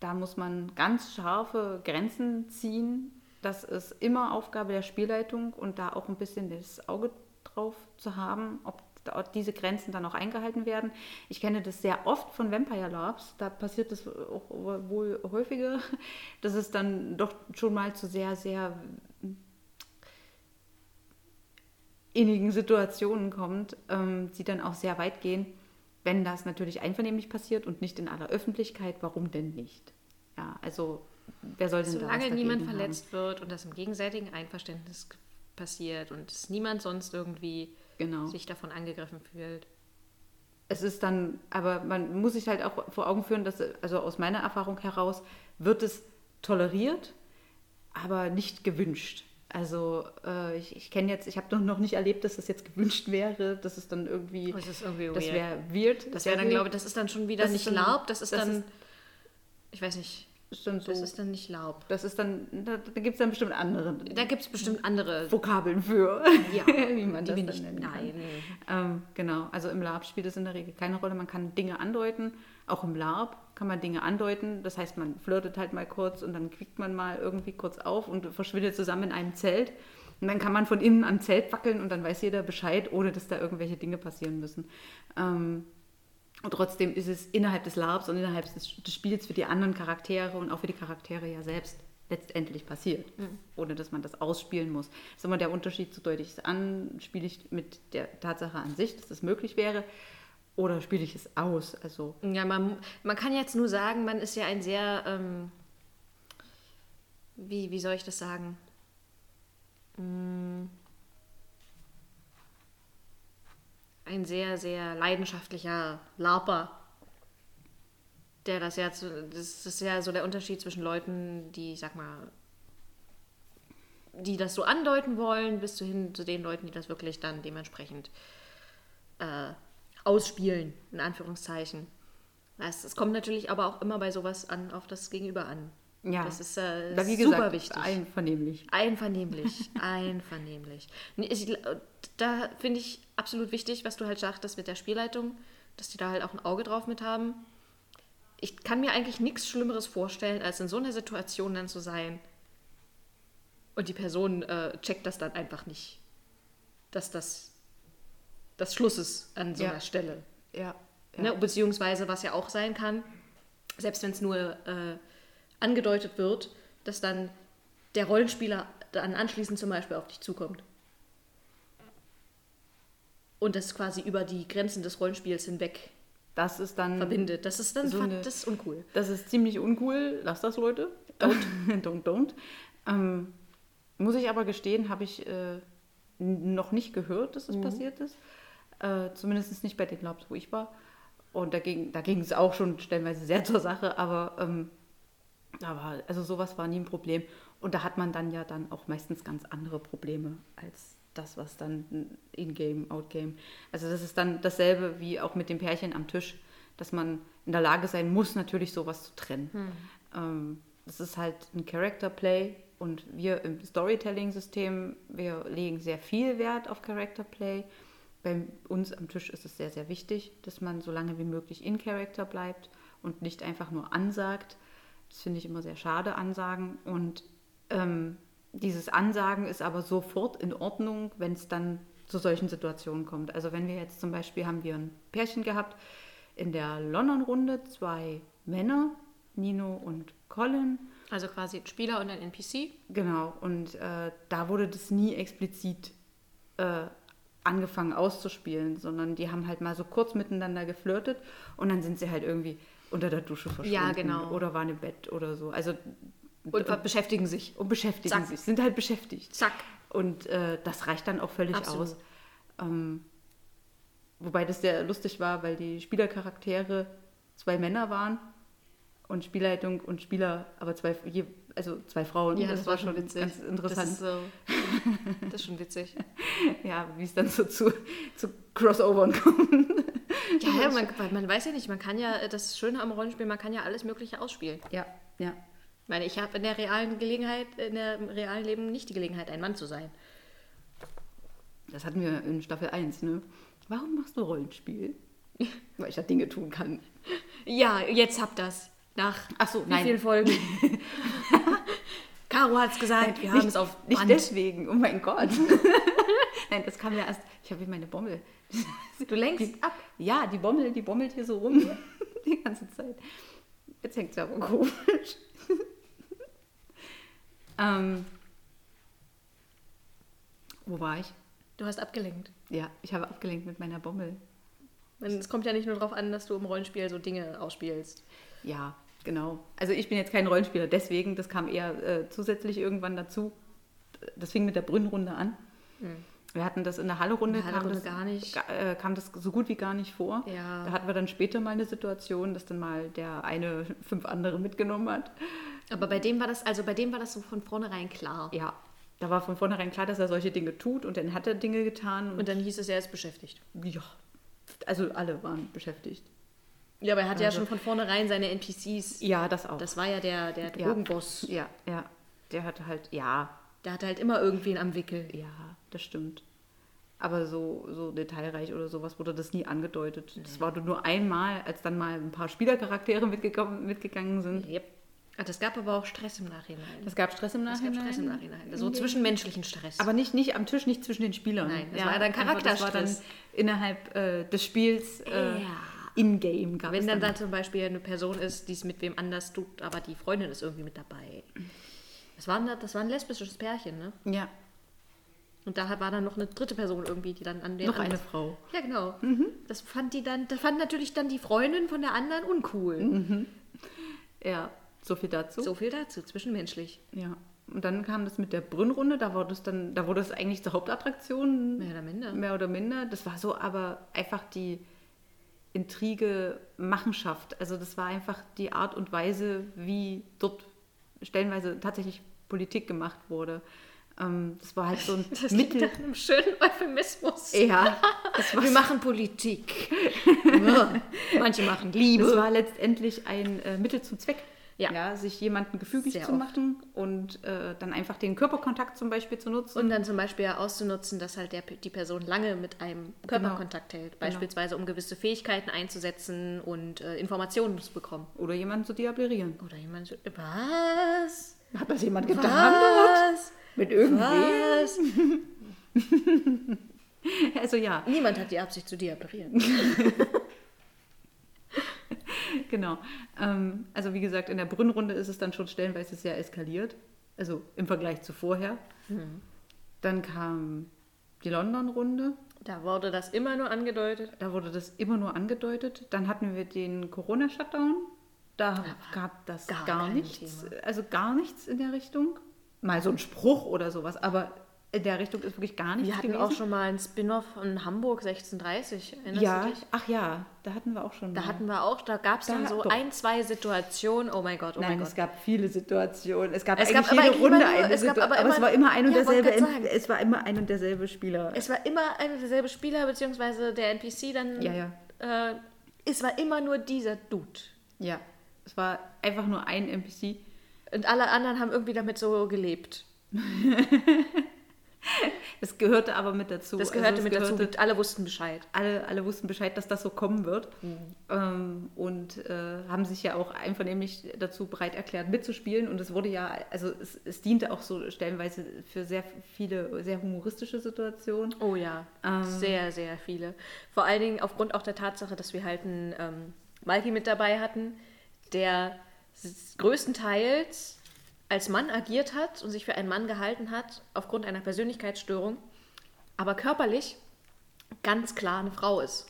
da muss man ganz scharfe Grenzen ziehen. Das ist immer Aufgabe der Spielleitung und da auch ein bisschen das Auge drauf zu haben, ob diese Grenzen dann auch eingehalten werden. Ich kenne das sehr oft von Vampire Labs, da passiert das auch wohl häufiger, dass es dann doch schon mal zu sehr, sehr innigen Situationen kommt, ähm, die dann auch sehr weit gehen. Wenn das natürlich einvernehmlich passiert und nicht in aller Öffentlichkeit, warum denn nicht? Ja, also wer soll denn da Solange dagegen niemand haben? verletzt wird und das im gegenseitigen Einverständnis passiert und es niemand sonst irgendwie Genau. sich davon angegriffen fühlt. Es ist dann, aber man muss sich halt auch vor Augen führen, dass, also aus meiner Erfahrung heraus, wird es toleriert, aber nicht gewünscht. Also äh, ich, ich kenne jetzt, ich habe noch nicht erlebt, dass das jetzt gewünscht wäre, dass es dann irgendwie, Das ist irgendwie das wäre weird. Das wäre dann, glaube ich, das ist dann schon wieder Das nicht dann- Laub, das ist das dann, ist- ich weiß nicht, ist dann so, das ist dann nicht Laub. das ist dann, da, da gibt es dann bestimmt andere Da gibt es bestimmt andere, Vokabeln für, ja, wie man die das dann nicht, nennen kann. nein. Ähm, genau, also im LARP spielt es in der Regel keine Rolle. Man kann Dinge andeuten. Auch im LARP kann man Dinge andeuten. Das heißt, man flirtet halt mal kurz und dann kriegt man mal irgendwie kurz auf und verschwindet zusammen in einem Zelt. Und dann kann man von innen am Zelt wackeln und dann weiß jeder Bescheid, ohne dass da irgendwelche Dinge passieren müssen. Ähm, und trotzdem ist es innerhalb des LARPs und innerhalb des, des Spiels für die anderen Charaktere und auch für die Charaktere ja selbst letztendlich passiert, ohne dass man das ausspielen muss. Das ist immer der Unterschied, so deutlich es an, spiele ich mit der Tatsache an sich, dass das möglich wäre, oder spiele ich es aus? Also, Ja, man, man kann jetzt nur sagen, man ist ja ein sehr, ähm, wie, wie soll ich das sagen? Mm. Ein sehr, sehr leidenschaftlicher Larper. Der das ja, das ist ja so der Unterschied zwischen Leuten, die, sag mal, die das so andeuten wollen, bis zu hin zu den Leuten, die das wirklich dann dementsprechend äh, ausspielen, in Anführungszeichen. Es, es kommt natürlich aber auch immer bei sowas an, auf das Gegenüber an. ja, Das ist äh, da, wie super gesagt, wichtig. einvernehmlich. Einvernehmlich, einvernehmlich. Ich- Da finde ich absolut wichtig, was du halt sagtest mit der Spielleitung, dass die da halt auch ein Auge drauf mit haben. Ich kann mir eigentlich nichts Schlimmeres vorstellen, als in so einer Situation dann zu sein und die Person äh, checkt das dann einfach nicht. Dass das des Schlusses an so Ja. einer Stelle. Ja. ja. Ne? Beziehungsweise, was ja auch sein kann, selbst wenn es nur äh, angedeutet wird, dass dann der Rollenspieler dann anschließend zum Beispiel auf dich zukommt. Und das quasi über die Grenzen des Rollenspiels hinweg Das ist dann. verbindet. Das ist dann So eine- das ist uncool. Das ist ziemlich uncool. Lass das, Leute. Don't. don't, don't. Ähm, muss ich aber gestehen, habe ich äh, noch nicht gehört, dass es passiert ist. Äh, zumindest nicht bei den Labs, wo ich war. Und da ging, da ging es auch schon stellenweise sehr zur Sache, aber ähm, da war, also sowas war nie ein Problem. Und da hat man dann ja dann auch meistens ganz andere Probleme als das, was dann in-game, out-game. Also das ist dann dasselbe wie auch mit dem Pärchen am Tisch, dass man in der Lage sein muss, natürlich sowas zu trennen. Ähm, das ist halt ein Character Play und wir im Storytelling-System, wir legen sehr viel Wert auf Character Play. Bei uns am Tisch ist es sehr, sehr wichtig, dass man so lange wie möglich in Character bleibt und nicht einfach nur ansagt. Das finde ich immer sehr schade, Ansagen. Und ähm, dieses Ansagen ist aber sofort in Ordnung, wenn es dann zu solchen Situationen kommt. Also wenn wir jetzt zum Beispiel haben wir ein Pärchen gehabt in der London-Runde, zwei Männer, Nino und Colin. Also quasi ein Spieler und ein NPC. Genau, und äh, da wurde das nie explizit äh, angefangen auszuspielen, sondern die haben halt mal so kurz miteinander geflirtet und dann sind sie halt irgendwie unter der Dusche verschwunden. Ja, genau. Oder waren im Bett oder so. Also Und ver- beschäftigen sich. und beschäftigen Zack. sich, sind halt beschäftigt. Zack. Und äh, das reicht dann auch völlig Absolut. aus. Ähm, wobei das sehr lustig war, weil die Spielercharaktere zwei Männer waren und Spielleitung und Spieler, aber zwei, je- also zwei Frauen. Ja, das, war schon witzig. ganz interessant. Das ist, so, das ist schon witzig. ja, wie es dann so zu, zu Crossovern kommt. Ja, ja man, man weiß ja nicht, man kann ja, das Schöne am Rollenspiel, man kann ja alles Mögliche ausspielen. Ja, ja. Ich meine, ich habe in der realen Gelegenheit, in der realen Leben nicht die Gelegenheit, ein Mann zu sein. Das hatten wir in Staffel 1, ne? Warum machst du Rollenspiel? Weil ich da Dinge tun kann. Ja, jetzt habt das. Nach Ach so, wie nein. vielen Folgen? Caro hat's gesagt, wir haben nicht, es auf Nicht Band. deswegen, oh mein Gott. Nein, das kam ja erst. Ich habe hier meine Bommel. Du lenkst die, ab. Ja, die Bommel, die bommelt hier so rum. Die ganze Zeit. Jetzt hängt sie aber komisch. ähm, wo war ich? Du hast abgelenkt. Ja, ich habe abgelenkt mit meiner Bommel. Es kommt ja nicht nur darauf an, dass du im Rollenspiel so Dinge ausspielst. Ja, genau. Also ich bin jetzt kein Rollenspieler, deswegen, das kam eher äh, zusätzlich irgendwann dazu. Das fing mit der Brünnrunde an. Wir hatten das in der Halle-Runde, der kam, das, gar nicht. äh, kam das so gut wie gar nicht vor. Ja. Da hatten wir dann später mal eine Situation, dass dann mal der eine fünf andere mitgenommen hat. Aber bei dem war das, also bei dem war das so von vornherein klar. Ja, da war von vornherein klar, dass er solche Dinge tut und dann hat er Dinge getan. Und, Und dann hieß es, er ist beschäftigt. ja, also alle waren beschäftigt. Ja, aber er hatte ja Also- schon von vornherein seine NPCs. Ja, das auch. Das war ja der, der Ja. Drogenboss. ja, ja. Der hatte halt, ja, Der hatte halt immer irgendwen am Wickel. Ja, das stimmt. Aber so, so detailreich oder sowas wurde das nie angedeutet. Das war nur einmal, als dann mal ein paar Spielercharaktere mitgekommen, mitgegangen sind. Yep. Ah, Das gab aber auch Stress im Nachhinein. Es gab Stress im Es Nachhinein. gab Stress im Nachhinein. So zwischenmenschlichen Stress. Aber nicht, nicht am Tisch, nicht zwischen den Spielern. Nein, das war dann einfach, Das war dann Charakterstress. innerhalb äh, des Spiels äh, Ja. In-game gab Wenn es dann da zum Beispiel eine Person ist, die es mit wem anders tut, aber die Freundin ist irgendwie mit dabei. Das war, ein, das war ein lesbisches Pärchen, ne? Ja, Und da war dann noch eine dritte Person irgendwie, die dann an den noch eine Frau. Ja, genau. Das fand die dann, das fand natürlich dann die Freundin von der anderen uncool. Ja, so viel dazu. So viel dazu, zwischenmenschlich. Ja. Und dann kam das mit der Brünnrunde, da wurde es dann, da wurde es eigentlich zur Hauptattraktion. Mehr oder minder. Mehr oder minder. Das war so aber einfach die Intrige Machenschaft. Also das war einfach die Art und Weise, wie dort stellenweise tatsächlich Politik gemacht wurde. Ähm, das war halt so ein Das liegt Mittel. an einem schönen Euphemismus. Ja, das war, Wir machen Politik. Manche machen das Liebe. war letztendlich ein äh, Mittel zum Zweck. Ja. sich jemanden gefügig Sehr zu oft. machen und äh, dann einfach den Körperkontakt zum Beispiel zu nutzen. Und dann zum Beispiel auszunutzen, dass halt der, die Person lange mit einem Körperkontakt hält. Beispielsweise um gewisse Fähigkeiten einzusetzen und äh, Informationen zu bekommen. Oder jemanden zu diablierieren. Oder jemand so, was? Hat das jemand getan? Was? Mit irgendwem? Was? Also ja, Niemand hat die Absicht zu deaparieren. genau. Ähm, also wie gesagt, in der Brünnrunde ist es dann schon stellenweise sehr eskaliert. Also im Vergleich zu vorher. Dann kam die London-Runde. Da wurde das immer nur angedeutet. Da wurde das immer nur angedeutet. Dann hatten wir den Corona-Shutdown. Da gab das gar gar, nichts. Thema. Also gar nichts in der Richtung. Mal so ein Spruch oder sowas, aber in der Richtung ist wirklich gar nichts Wir hatten gewesen. auch schon mal einen Spin-off von Hamburg 1630. Erinnerst ja, du dich? ach ja, da hatten wir auch schon. Da mal. hatten wir auch, da gab es dann Da- so doch. ein, zwei Situationen. Oh mein Gott, oh Nein, mein Gott. es gab viele Situationen. Es gab Es eigentlich gab jede Runde immer nur- eine es gab Situation, aber aber, es immer- war immer ein und Ja, derselbe. Es war immer ein und derselbe Spieler. Es war immer ein und derselbe Spieler, beziehungsweise der NPC dann. Ja, ja. Äh, es war immer nur dieser Dude. Ja, es war einfach nur ein NPC. Und alle anderen haben irgendwie damit so gelebt. Es gehörte aber mit dazu. Das Also gehörte es mit dazu. Alle wussten Bescheid. alle, alle wussten Bescheid, dass das so kommen wird. Mhm. Ähm, und äh, haben sich ja auch einvernehmlich dazu bereit erklärt, mitzuspielen. Und es wurde ja, also es, es diente auch so stellenweise für sehr viele, sehr humoristische Situationen. Oh ja, Ähm. sehr, sehr viele. Vor allen Dingen aufgrund auch der Tatsache, dass wir halt einen ähm, Malki mit dabei hatten, der größtenteils als Mann agiert hat und sich für einen Mann gehalten hat, aufgrund einer Persönlichkeitsstörung, aber körperlich ganz klar eine Frau ist.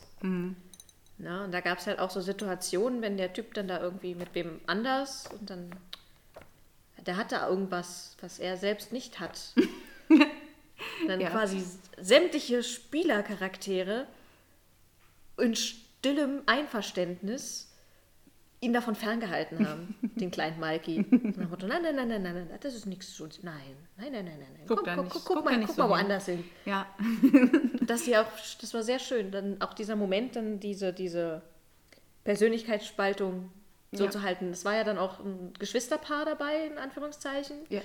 Na, und da gab es halt auch so Situationen, wenn der Typ dann da irgendwie mit wem anders und dann, der hat da irgendwas, was er selbst nicht hat. dann Ja. quasi sämtliche Spielercharaktere in stillem Einverständnis ihn davon ferngehalten haben, den kleinen Malki. Dann Motto, nein, nein, nein, nein, nein, nein, das ist nichts zu Nein, nein, nein, nein, nein. nein. Guck Guck, guck, guck, mal, guck mal woanders hin. Ja, Das, die auch, das war sehr schön. Dann auch dieser Moment, dann diese, diese Persönlichkeitsspaltung so zu halten. Es war ja dann auch ein Geschwisterpaar dabei, in Anführungszeichen. ja,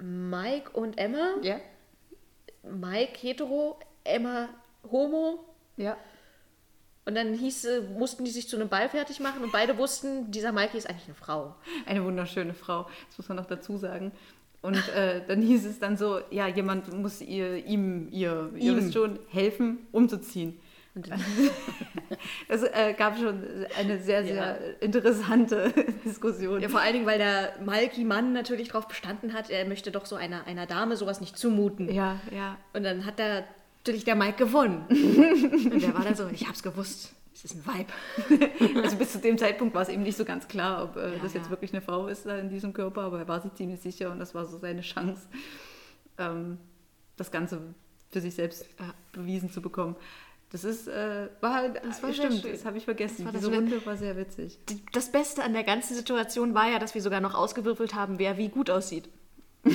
Mike und Emma. ja, Mike hetero, Emma homo. ja. Und dann hieß, äh, mussten die sich zu einem Ball fertig machen und beide wussten, dieser Mikey ist eigentlich eine Frau. Eine wunderschöne Frau, das muss man noch dazu sagen. Und äh, dann hieß es dann so, ja, jemand muss ihr, ihm, ihr, ihr Ihm. wisst schon, helfen, umzuziehen. Es äh, gab schon eine sehr, sehr interessante Diskussion. ja, vor allen Dingen, weil der Malki-Mann natürlich darauf bestanden hat, er möchte doch so einer, einer Dame sowas nicht zumuten. Ja, ja. Und dann hat da natürlich der Mike gewonnen. Und der war dann so, ich hab's gewusst, es ist ein Vibe. Also bis zu dem Zeitpunkt war es eben nicht so ganz klar, ob äh, Ja, das jetzt ja. wirklich eine Frau ist da in diesem Körper, aber er war sich ziemlich sicher und das war so seine Chance, ähm, das Ganze für sich selbst Ja. bewiesen zu bekommen. Das ist, äh, war, Das war sehr stimmt, schön. das habe ich vergessen. Diese Runde war sehr witzig. Das Beste an der ganzen Situation war ja, dass wir sogar noch ausgewürfelt haben, wer wie gut aussieht.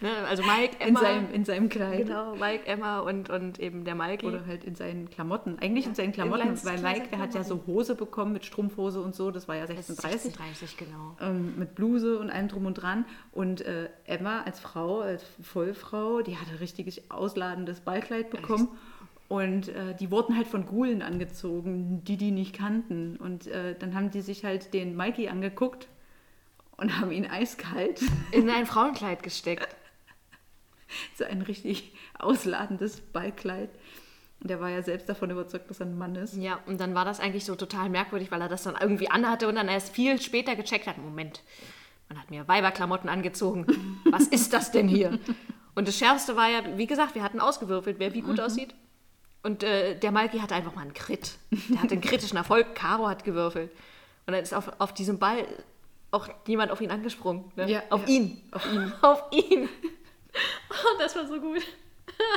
ne, also Mike, In Emma. seinem, in seinem Kleid. Genau, Mike, Emma und, und eben der Malki. Oder halt in seinen Klamotten. Eigentlich in seinen in Klamotten, ganz weil Mike, der hat ja so Hose bekommen mit Strumpfhose und so, das war ja 1630. 36, genau. ähm, mit Bluse und allem drum und dran. Und äh, Emma als Frau, als Vollfrau, die hatte richtig ausladendes Ballkleid bekommen. Und äh, die wurden halt von Gulen angezogen, die die nicht kannten. Und äh, dann haben die sich halt den Mikey angeguckt und haben ihn eiskalt In ein Frauenkleid gesteckt. so ein richtig ausladendes Ballkleid. Und der war ja selbst davon überzeugt, dass er ein Mann ist. Ja, und dann war das eigentlich so total merkwürdig, weil er das dann irgendwie anhatte und dann erst viel später gecheckt hat, Moment, man hat mir Weiberklamotten angezogen. Was ist das denn hier? Und das Schärfste war ja, wie gesagt, wir hatten ausgewürfelt, wer wie gut aussieht. Und äh, der Malki hatte einfach mal einen Crit. Der hatte einen kritischen Erfolg. Caro hat gewürfelt. Und dann ist auf, auf diesem Ball auch jemand auf ihn angesprungen. Ne? Ja, auf ja. ihn. Auf ihn. auf ihn. Oh, das war so gut.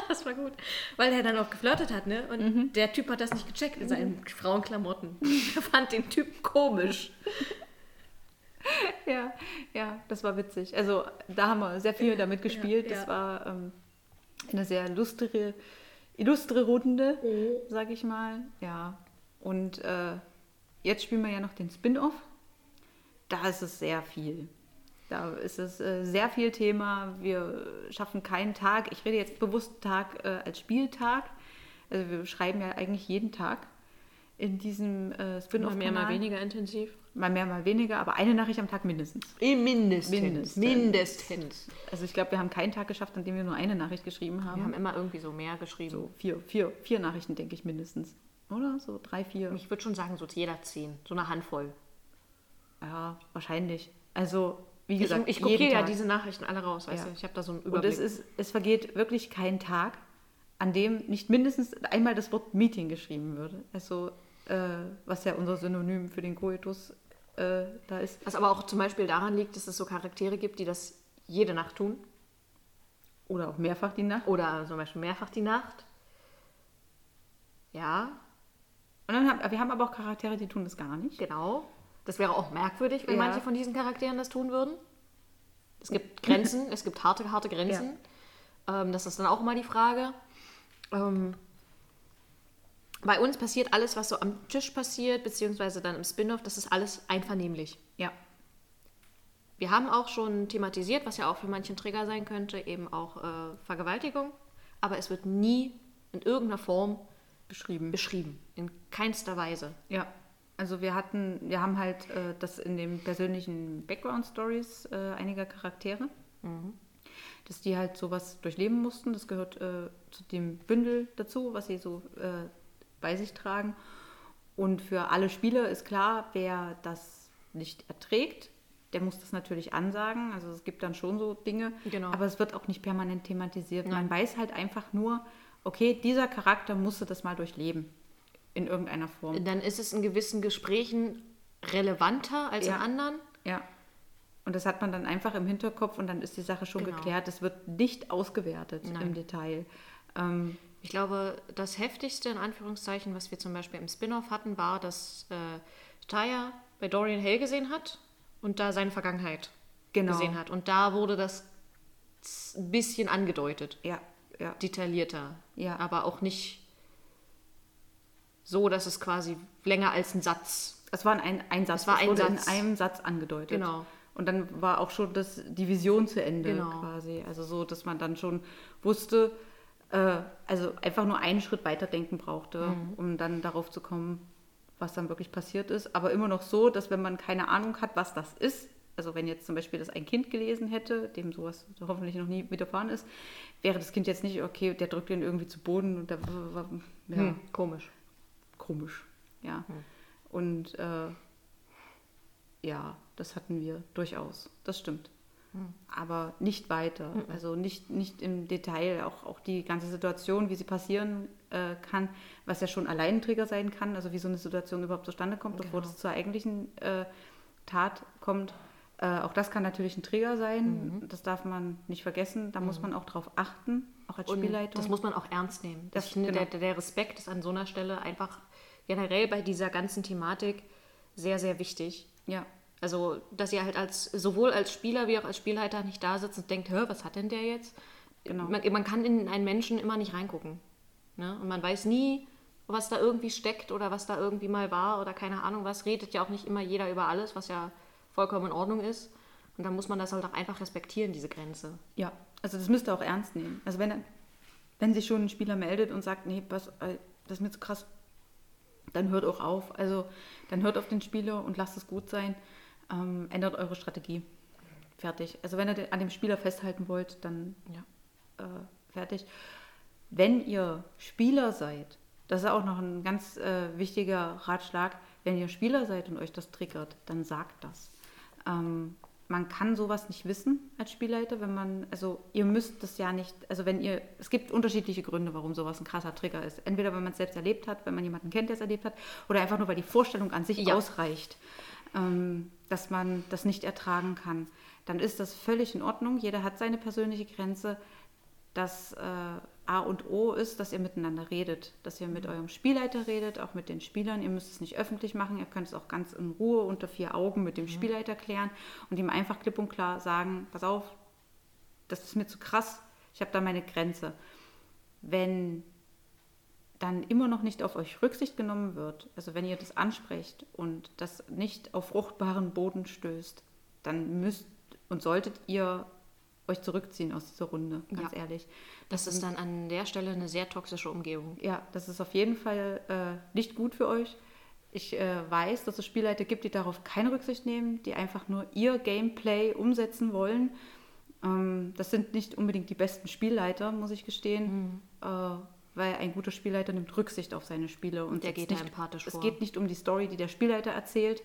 Das war gut. Weil er dann auch geflirtet hat, ne? Und der Typ hat das nicht gecheckt in seinen Frauenklamotten. Er fand den Typ komisch. Ja, ja, das war witzig. Also da haben wir sehr viel damit gespielt. ja. Das war ähm, eine sehr lustre, illustre Runde, Mhm. sag ich mal. Ja. Und äh, jetzt spielen wir ja noch den Spin-off. Da ist es sehr viel. Da ist es äh, sehr viel Thema. Wir schaffen keinen Tag. Ich rede jetzt bewusst Tag äh, als Spieltag. Also wir schreiben ja eigentlich jeden Tag. in diesem äh, Mal Spin-off. mehr, mal weniger intensiv. Mal mehr, mal weniger, aber eine Nachricht am Tag mindestens. Mindestens. Mindestens. Mindestens. Also ich glaube, wir haben keinen Tag geschafft, an dem wir nur eine Nachricht geschrieben haben. Wir haben immer irgendwie so mehr geschrieben. so vier, vier, vier Nachrichten, denke ich, mindestens. Oder? So drei, vier. Ich würde schon sagen, so jeder zehn. So eine Handvoll. Ja, wahrscheinlich. Also, wie Ich, gesagt, ich jeden kopiere ja diese Nachrichten alle raus, weißt Ja. du? Ich habe da so einen Und Überblick. es, ist, es vergeht wirklich kein Tag, an dem nicht mindestens einmal das Wort Meeting geschrieben würde. Also, äh, was ja unser Synonym für den Koitus äh, da ist. Was aber auch zum Beispiel daran liegt, dass es so Charaktere gibt, die das jede Nacht tun. Oder auch mehrfach die Nacht. Oder zum Beispiel mehrfach die Nacht. Ja, Und dann haben, wir haben aber auch Charaktere, die tun das gar nicht. genau. Das wäre auch merkwürdig, wenn Ja. manche von diesen Charakteren das tun würden. Es gibt Grenzen, es gibt harte, harte Grenzen. Ähm, das ist dann auch immer die Frage. Ähm, bei uns passiert alles, was so am Tisch passiert, beziehungsweise dann im Spin-off, das ist alles einvernehmlich. Ja. Wir haben auch schon thematisiert, was ja auch für manchen Trigger sein könnte, eben auch äh, Vergewaltigung. Aber es wird nie in irgendeiner Form Beschrieben. beschrieben. In keinster Weise. Ja. Also wir hatten, wir haben halt äh, das in den persönlichen Background-Stories äh, einiger Charaktere, dass die halt sowas durchleben mussten. Das gehört äh, zu dem Bündel dazu, was sie so äh, bei sich tragen. Und für alle Spieler ist klar, wer das nicht erträgt, der muss das natürlich ansagen. Also es gibt dann schon so Dinge, Genau. aber es wird auch nicht permanent thematisiert. Man weiß halt einfach nur, okay, dieser Charakter musste das mal durchleben. In irgendeiner Form. Dann ist es in gewissen Gesprächen relevanter als Ja. in anderen. Ja. Und das hat man dann einfach im Hinterkopf und dann ist die Sache schon Genau. geklärt. Es wird nicht ausgewertet Nein. im Detail. Ähm, Ich glaube, das heftigste in Anführungszeichen, was wir zum Beispiel im Spin-off hatten, war, dass äh, Taya bei Dorian Hale gesehen hat und da seine Vergangenheit Genau. gesehen hat. Und da wurde das ein bisschen angedeutet, ja, ja. detaillierter. Ja. Aber auch nicht so, dass es quasi länger als ein Satz. Es war ein, ein Satz. Es war ein wurde Satz. in einem Satz angedeutet. Genau. Und dann war auch schon das, die Vision zu Ende Genau. quasi. Also so, dass man dann schon wusste, äh, also einfach nur einen Schritt weiterdenken brauchte, Mhm. um dann darauf zu kommen, was dann wirklich passiert ist. Aber immer noch so, dass wenn man keine Ahnung hat, was das ist, also wenn jetzt zum Beispiel das ein Kind gelesen hätte, dem sowas hoffentlich noch nie widerfahren ist, wäre das Kind jetzt nicht, okay, der drückt ihn irgendwie zu Boden und der, ja, Hm, komisch. Komisch. Ja. Und äh, ja, das hatten wir durchaus. Das stimmt. Aber nicht weiter. Also nicht, nicht im Detail, auch, auch die ganze Situation, wie sie passieren äh, kann, was ja schon allein ein Trigger sein kann, also wie so eine Situation überhaupt zustande kommt, bevor Genau. das zur eigentlichen äh, Tat kommt. Äh, auch das kann natürlich ein Trigger sein. Das darf man nicht vergessen. Da muss man auch drauf achten, auch als Und Spielleitung. das muss man auch ernst nehmen. Das- genau. der, der Respekt ist an so einer Stelle einfach generell bei dieser ganzen Thematik sehr, sehr wichtig. ja, Also, dass ihr halt als sowohl als Spieler wie auch als Spielleiter nicht da sitzt und denkt, hör, was hat denn der jetzt? Genau. Man, man kann in einen Menschen immer nicht reingucken. Ne? Und man weiß nie, was da irgendwie steckt oder was da irgendwie mal war oder keine Ahnung was. Redet ja auch nicht immer jeder über alles, was ja vollkommen in Ordnung ist. Und dann muss man das halt auch einfach respektieren, diese Grenze. Ja, also das müsst ihr auch ernst nehmen. Also wenn, wenn sich schon ein Spieler meldet und sagt, nee, was, äh, das ist mir zu krass, dann hört auch auf. Also dann hört auf den Spieler und lasst es gut sein. Ähm, ändert eure Strategie. Fertig. Also wenn ihr an dem Spieler festhalten wollt, dann Ja. äh, fertig. Wenn ihr Spieler seid, das ist auch noch ein ganz äh, wichtiger Ratschlag, wenn ihr Spieler seid und euch das triggert, dann sagt das. Ähm, man kann sowas nicht wissen als Spielleiter, wenn man, also ihr müsst das ja nicht, also wenn ihr, es gibt unterschiedliche Gründe, warum sowas ein krasser Trigger ist. Entweder wenn man es selbst erlebt hat, wenn man jemanden kennt, der es erlebt hat, oder einfach nur, weil die Vorstellung an sich Ja. ausreicht, ähm, dass man das nicht ertragen kann. Dann ist das völlig in Ordnung. Jeder hat seine persönliche Grenze. Das äh, A und O ist, dass ihr miteinander redet, dass ihr mit eurem Spielleiter redet, auch mit den Spielern. Ihr müsst es nicht öffentlich machen, ihr könnt es auch ganz in Ruhe unter vier Augen mit dem Spielleiter klären und ihm einfach klipp und klar sagen, pass auf, das ist mir zu krass, ich habe da meine Grenze. Wenn dann immer noch nicht auf euch Rücksicht genommen wird, also wenn ihr das ansprecht und das nicht auf fruchtbaren Boden stößt, dann müsst und solltet ihr euch zurückziehen aus dieser Runde, ganz Ja. ehrlich. Das ist dann an der Stelle eine sehr toxische Umgebung. Ja, das ist auf jeden Fall äh, nicht gut für euch. Ich äh, weiß, dass es Spielleiter gibt, die darauf keine Rücksicht nehmen, die einfach nur ihr Gameplay umsetzen wollen. Ähm, das sind nicht unbedingt die besten Spielleiter, muss ich gestehen, äh, weil ein guter Spielleiter nimmt Rücksicht auf seine Spiele. Und Der geht nicht, empathisch Es vor. geht nicht um die Story, die der Spielleiter erzählt.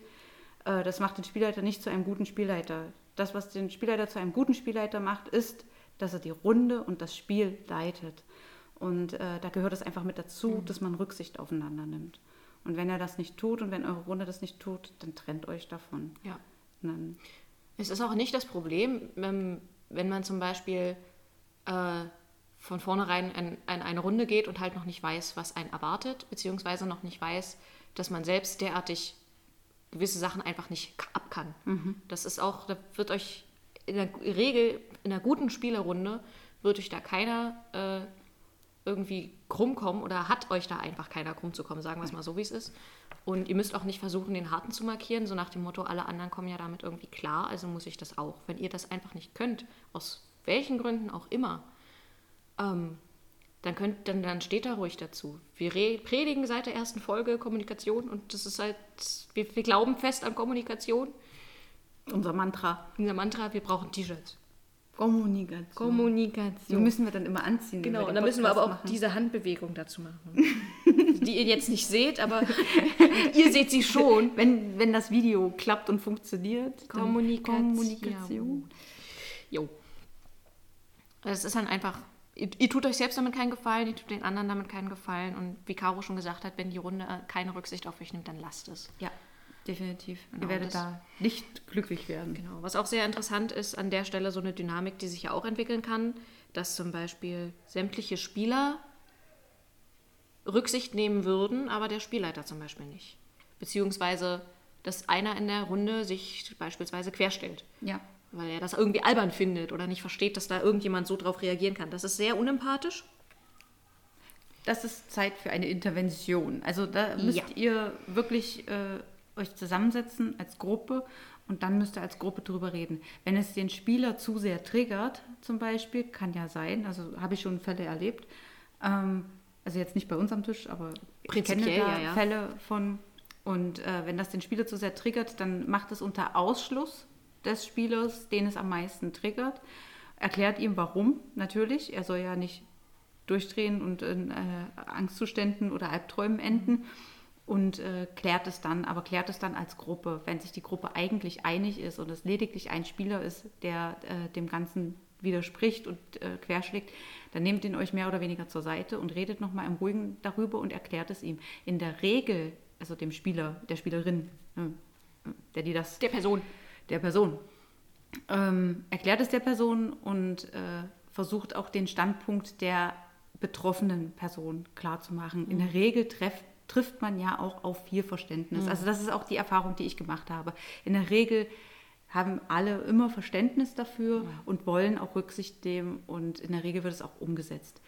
Äh, das macht den Spielleiter nicht zu einem guten Spielleiter. Das, was den Spielleiter zu einem guten Spielleiter macht, ist, dass er die Runde und das Spiel leitet. Und äh, da gehört es einfach mit dazu, Mhm. dass man Rücksicht aufeinander nimmt. Und wenn er das nicht tut und wenn eure Runde das nicht tut, dann trennt euch davon. Ja. Dann, Es ist auch nicht das Problem, wenn, wenn man zum Beispiel äh, von vornherein in, in eine Runde geht und halt noch nicht weiß, was einen erwartet, beziehungsweise noch nicht weiß, dass man selbst derartig gewisse Sachen einfach nicht ab kann. Das ist auch, da wird euch in der Regel, in einer guten Spielerrunde, wird euch da keiner äh, irgendwie krumm kommen oder hat euch da einfach keiner krumm zu kommen, sagen wir es mal so, wie es ist. Und ihr müsst auch nicht versuchen, den Harten zu markieren, so nach dem Motto, alle anderen kommen ja damit irgendwie klar, also muss ich das auch. Wenn ihr das einfach nicht könnt, aus welchen Gründen auch immer, ähm, dann, könnt, dann, dann steht da ruhig dazu. Wir re- predigen seit der ersten Folge Kommunikation und das ist halt, wir, wir glauben fest an Kommunikation. unser Mantra, Unser Mantra, wir brauchen T-Shirts. Kommunikation. Die Kommunikation. müssen wir dann immer anziehen. Genau, und dann müssen wir aber auch machen. diese Handbewegung dazu machen. die ihr jetzt nicht seht, aber ihr seht sie schon. Wenn, wenn das Video klappt und funktioniert. Kommunikation. Kommunikation. Jo. Es ist dann einfach, ihr, ihr tut euch selbst damit keinen Gefallen, ihr tut den anderen damit keinen Gefallen. Und wie Caro schon gesagt hat, wenn die Runde äh, keine Rücksicht auf euch nimmt, dann lasst es. Ja, definitiv. Genau, Ihr werdet da nicht glücklich werden. Genau. Was auch sehr interessant ist, an der Stelle so eine Dynamik, die sich ja auch entwickeln kann, dass zum Beispiel sämtliche Spieler Rücksicht nehmen würden, aber der Spielleiter zum Beispiel nicht. Beziehungsweise, dass einer in der Runde sich beispielsweise querstellt, Ja. Weil er das irgendwie albern findet oder nicht versteht, dass da irgendjemand so drauf reagieren kann. Das ist sehr unempathisch. Das ist Zeit für eine Intervention. Also da müsst Ja. ihr wirklich äh, euch zusammensetzen als Gruppe und dann müsst ihr als Gruppe drüber reden. Wenn es den Spieler zu sehr triggert, zum Beispiel, kann ja sein, also habe ich schon Fälle erlebt, ähm, also jetzt nicht bei uns am Tisch, aber ich kenne da ja, ja. Fälle von. Und äh, wenn das den Spieler zu sehr triggert, dann macht es unter Ausschluss des Spielers, den es am meisten triggert. Erklärt ihm warum, natürlich. Er soll ja nicht durchdrehen und in äh, Angstzuständen oder Albträumen enden. Und äh, klärt es dann, aber klärt es dann als Gruppe. Wenn sich die Gruppe eigentlich einig ist und es lediglich ein Spieler ist, der äh, dem Ganzen widerspricht und äh, querschlägt, dann nehmt ihn euch mehr oder weniger zur Seite und redet nochmal im Ruhigen darüber und erklärt es ihm. In der Regel, also dem Spieler, der Spielerin, äh, der die das Der Person. Der Person. Ähm, erklärt es der Person und äh, versucht auch den Standpunkt der betroffenen Person klarzumachen. In der Regel treff, trifft man ja auch auf viel Verständnis. Also das ist auch die Erfahrung, die ich gemacht habe. In der Regel haben alle immer Verständnis dafür und wollen auch Rücksicht nehmen und in der Regel wird es auch umgesetzt.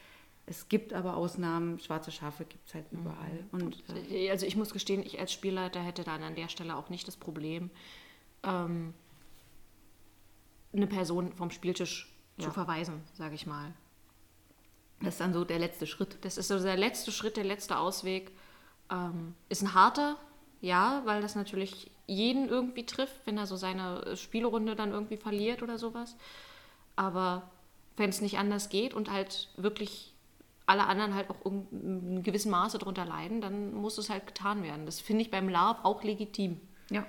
Es gibt aber Ausnahmen, schwarze Schafe gibt es halt überall. Und äh, Also ich muss gestehen, ich als Spielleiter hätte dann an der Stelle auch nicht das Problem, ähm, eine Person vom Spieltisch zu Ja. verweisen, sage ich mal. das ist dann so der letzte Schritt. Das ist so der letzte Schritt, der letzte Ausweg. Ähm, ist ein harter, ja, weil das natürlich jeden irgendwie trifft, wenn er so seine Spielrunde dann irgendwie verliert oder sowas. Aber wenn es nicht anders geht und halt wirklich alle anderen halt auch in einem gewissen Maße darunter leiden, dann muss es halt getan werden. Das finde ich beim LARP auch legitim. Ja.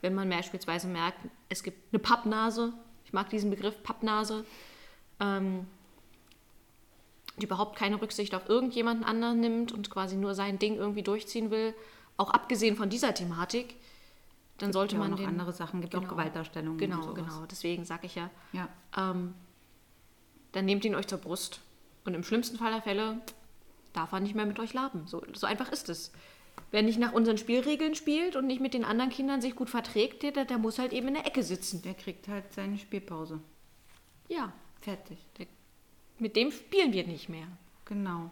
Wenn man beispielsweise merkt, es gibt eine Pappnase, ich mag diesen Begriff Pappnase, ähm, die überhaupt keine Rücksicht auf irgendjemanden anderen nimmt und quasi nur sein Ding irgendwie durchziehen will, auch abgesehen von dieser Thematik, dann sollte ja, man noch den, andere Sachen, gibt auch Genau. Gewaltdarstellungen. Genau, genau. Deswegen sage ich ja, Ja. ähm, dann nehmt ihn euch zur Brust. Und im schlimmsten Fall der Fälle darf er nicht mehr mit euch laben. So, so einfach ist es. Wer nicht nach unseren Spielregeln spielt und nicht mit den anderen Kindern sich gut verträgt, der, der muss halt eben in der Ecke sitzen. Der kriegt halt seine Spielpause. Ja, Fertig. der, mit dem spielen wir nicht mehr. Genau.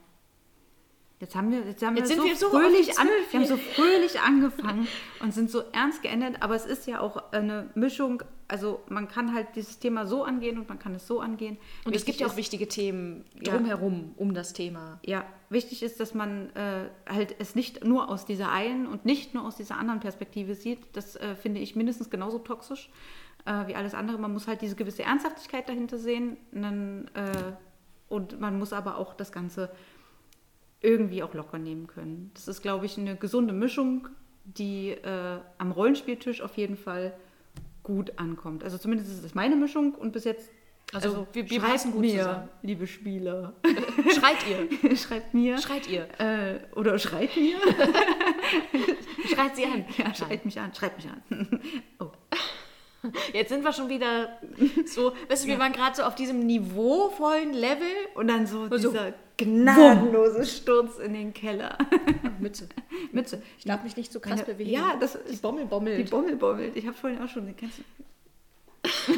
Jetzt haben wir, jetzt haben Jetzt wir sind so wir so fröhlich an, wir haben so fröhlich angefangen und sind so ernst geendet, aber es ist ja auch eine Mischung also man kann halt dieses Thema so angehen und man kann es so angehen. Und es Wichtig gibt ja auch wichtige Themen Ja. drumherum um das Thema. Ja, wichtig ist, dass man äh, halt es nicht nur aus dieser einen und nicht nur aus dieser anderen Perspektive sieht. Das äh, finde ich mindestens genauso toxisch äh, wie alles andere. Man muss halt diese gewisse Ernsthaftigkeit dahinter sehen. Dann, äh, und man muss aber auch das Ganze irgendwie auch locker nehmen können. Das ist, glaube ich, eine gesunde Mischung, die äh, am Rollenspieltisch auf jeden Fall gut ankommt. Also zumindest ist es meine Mischung und bis jetzt. Also wir- wir schreibt gut mir, zusammen. liebe Spieler. Schreit ihr. schreibt mir. Schreit ihr. Äh, oder schreit mir. Schreit sie an. Ja, schreit mich an, schreit mich an. Oh. Jetzt sind wir schon wieder so, weißt du, wir waren gerade so auf diesem niveauvollen Level. Und dann so so, dieser gnadenlose Sturz in den Keller. Mütze. Mütze. Ich darf mich nicht so krass bewegen. Ja, das die ist Bommel die bommelt. Bommel bommelt. Ich habe vorhin auch schon, kennst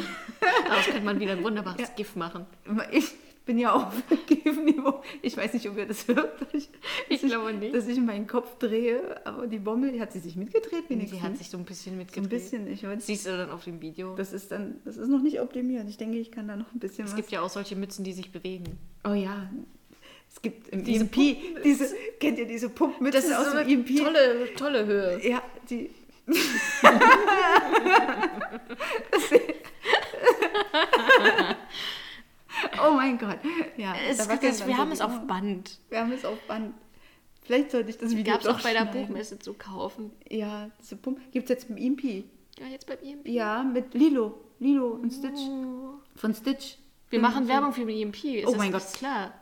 Daraus könnte man wieder ein wunderbares Ja. GIF machen. ich bin ja auf Niveau. Ich weiß nicht, ob ihr das hört. Ich, Ich glaube nicht. Dass ich meinen Kopf drehe, aber die Bommel, die hat sie sich mitgedreht wenigstens. Sie hat sich so ein bisschen so mitgedreht. ein bisschen. Ich weiß, Siehst du dann auf dem Video. das ist dann, das ist noch nicht optimiert. Ich denke, ich kann da noch ein bisschen es was. gibt ja auch solche Mützen, die sich bewegen. Oh ja. Es gibt im Diese EMP, diese, kennt ihr diese Pumpmützen aus dem EMP? tolle, tolle Höhe. Ja, die. oh mein Gott. Ja, Es, da das, wir so haben es auf. Band. Wir haben es auf Band. Vielleicht sollte ich das Video Gab es auch bei der. Buchmesse zu kaufen. Ja, diese Pump. Gibt es jetzt im EMP? Ja, jetzt beim EMP. Ja, mit Lilo. Lilo und Stitch. Oh. Von Stitch. Wir machen Werbung für den EMP. Ist Oh das mein Gott. klar.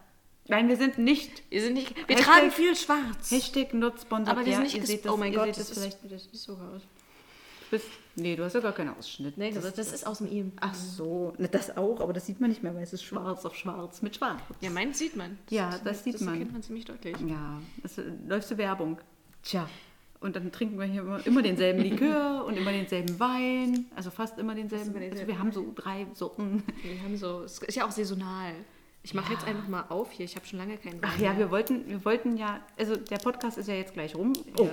Nein, wir sind nicht. Wir sind nicht. Wir Hashtag- tragen viel schwarz. Hashtag not sponsored. Aber wir sind nicht ihr seht das, Oh mein Gott, das das ist- vielleicht. Das so aus. Du bist, nee, du hast ja gar keinen Ausschnitt. Nee, das, das ist aus dem EMP. Ach so, das auch, aber das sieht man nicht mehr, weil es ist schwarz auf schwarz mit schwarz. Ja, meins sieht man. Ja, das sieht das man. erkennt man ziemlich deutlich. Ja, das äh, läuft zur Werbung. Tja. Und dann trinken wir hier immer, immer denselben Likör und immer denselben Wein. Also fast immer denselben. immer denselben Also wir haben so drei Sorten. Wir haben so, es ist ja auch saisonal. Ich mache Ja. jetzt einfach mal auf hier. Ich habe schon lange keinen Ach Wein ja, mehr. wir wollten, wir wollten ja, also der Podcast ist ja jetzt gleich rum. Ja.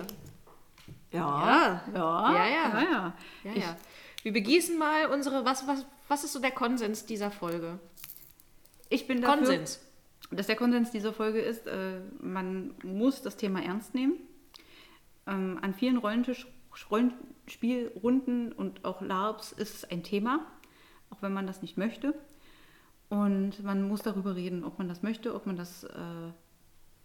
Ja, ja, Ja, ja. ja. ja. Ja, Ich- ja. Wir begießen mal unsere. Was, was, was ist so der Konsens dieser Folge? Ich bin dafür, Konsens. dass der Konsens dieser Folge ist, äh, man muss das Thema ernst nehmen. Ähm, an vielen Rollentisch, Rollenspielrunden und auch LARPs ist es ein Thema, auch wenn man das nicht möchte. Und man muss darüber reden, ob man das möchte, ob man das, äh,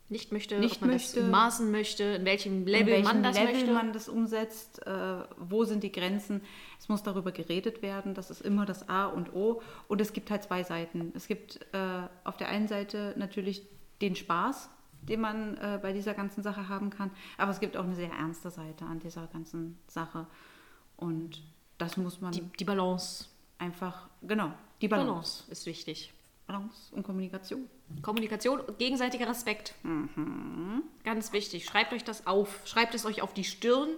Nicht möchte, Nicht ob man möchte. das maßen möchte, in welchem Level in welchem man das Level möchte. man das umsetzt, äh, wo sind die Grenzen. Es muss darüber geredet werden, das ist immer das A und O. Und es gibt halt zwei Seiten. Es gibt äh, auf der einen Seite natürlich den Spaß, den man äh, bei dieser ganzen Sache haben kann, aber es gibt auch eine sehr ernste Seite an dieser ganzen Sache. Und das muss man die, die Balance. einfach, genau, die Balance. Balance ist wichtig. Balance und Kommunikation. Kommunikation, gegenseitiger Respekt. Mhm. Ganz wichtig. Schreibt euch das auf. Schreibt es euch auf die Stirn.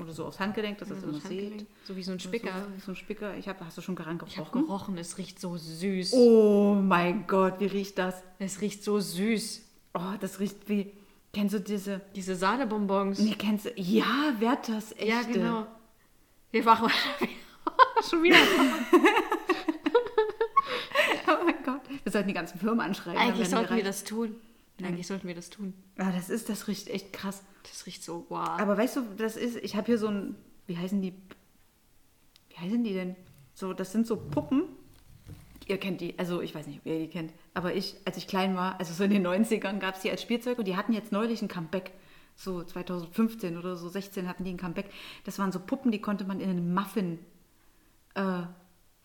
Oder so aufs Handgelenk, dass ihr es immer seht. So wie so ein Spicker. So, so ein Spicker. Ich hab, hast du schon daran Ich habe gerochen? gerochen, es riecht so süß. Oh mein Gott, wie riecht das? Es riecht so süß. Oh, das riecht wie. Kennst du diese. Diese Sahnebonbons. Nee, kennst du. Ja, Werthers echte. Ja, genau. Wir machen schon wieder. Wir sollten die ganzen Firmen anschreiben. Eigentlich sollten wir das tun. Eigentlich sollten wir das tun. Ja, das ist, das riecht echt krass. Das riecht so, wow. Aber weißt du, das ist. Ich habe hier so ein. Wie heißen die? Wie heißen die denn? So, das sind so Puppen. Ihr kennt die, also ich weiß nicht, ob ihr die kennt, aber ich, als ich klein war, also so in den 90ern, gab es die als Spielzeug und die hatten jetzt neulich ein Comeback. So 2015 oder so 16 hatten die ein Comeback. Das waren so Puppen, die konnte man in einen Muffin äh,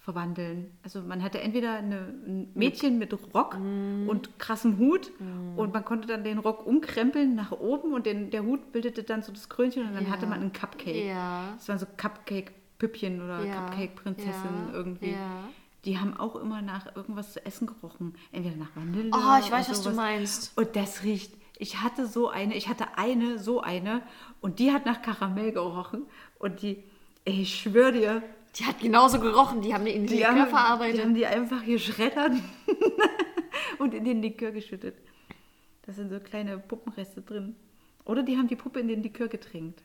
verwandeln. Also man hatte entweder eine, ein Mädchen mit Rock und krassem Hut und man konnte dann den Rock umkrempeln nach oben und den, der Hut bildete dann so das Krönchen und dann Ja. hatte man einen Cupcake. Ja. Das waren so Cupcake-Püppchen oder Ja. Cupcake-Prinzessinnen irgendwie. Die haben auch immer nach irgendwas zu essen gerochen. Entweder nach Vanille. Oh, ich weiß, oder was du meinst. Und das riecht. Ich hatte so eine, ich hatte eine, so eine, und die hat nach Karamell gerochen. Und die, ey, ich schwöre dir, Die hat genauso gerochen. Die haben die in die Likör haben, verarbeitet. die haben die einfach geschreddert und in den Likör geschüttet. Da sind so kleine Puppenreste drin. Oder die haben die Puppe in den Likör getränkt.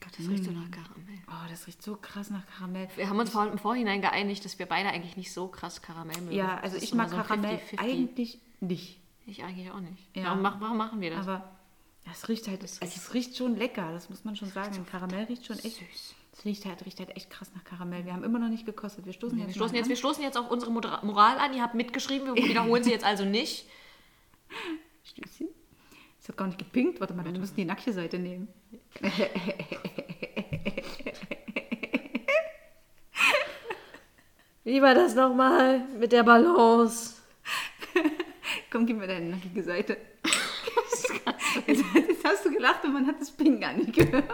Gott, Das riecht so nach Karamell. Oh, das riecht so krass nach Karamell. Wir haben uns vor, im Vorhinein geeinigt, dass wir beide eigentlich nicht so krass Karamell mögen. Ja, also Das ich mag so Karamell 50-50. eigentlich nicht. Ich eigentlich auch nicht. Ja. Warum, warum machen wir das? Aber es riecht halt, es, es riecht schon lecker, das muss man schon sagen. Karamell riecht schon echt. süß. Es riecht halt, riecht halt echt krass nach Karamell. Wir haben immer noch nicht gekostet. Wir stoßen wir, jetzt stoßen mal jetzt, an. wir stoßen jetzt auf unsere Moral an. Ihr habt mitgeschrieben, wir wiederholen sie jetzt also nicht. Stößchen. Es hat gar nicht gepinkt. Warte mal, wir müssen die nackte Seite nehmen. Wie war das nochmal mit der Balance? Komm, gib mir deine nackige Seite. Jetzt, jetzt hast du gelacht und man hat das Ping gar nicht gehört.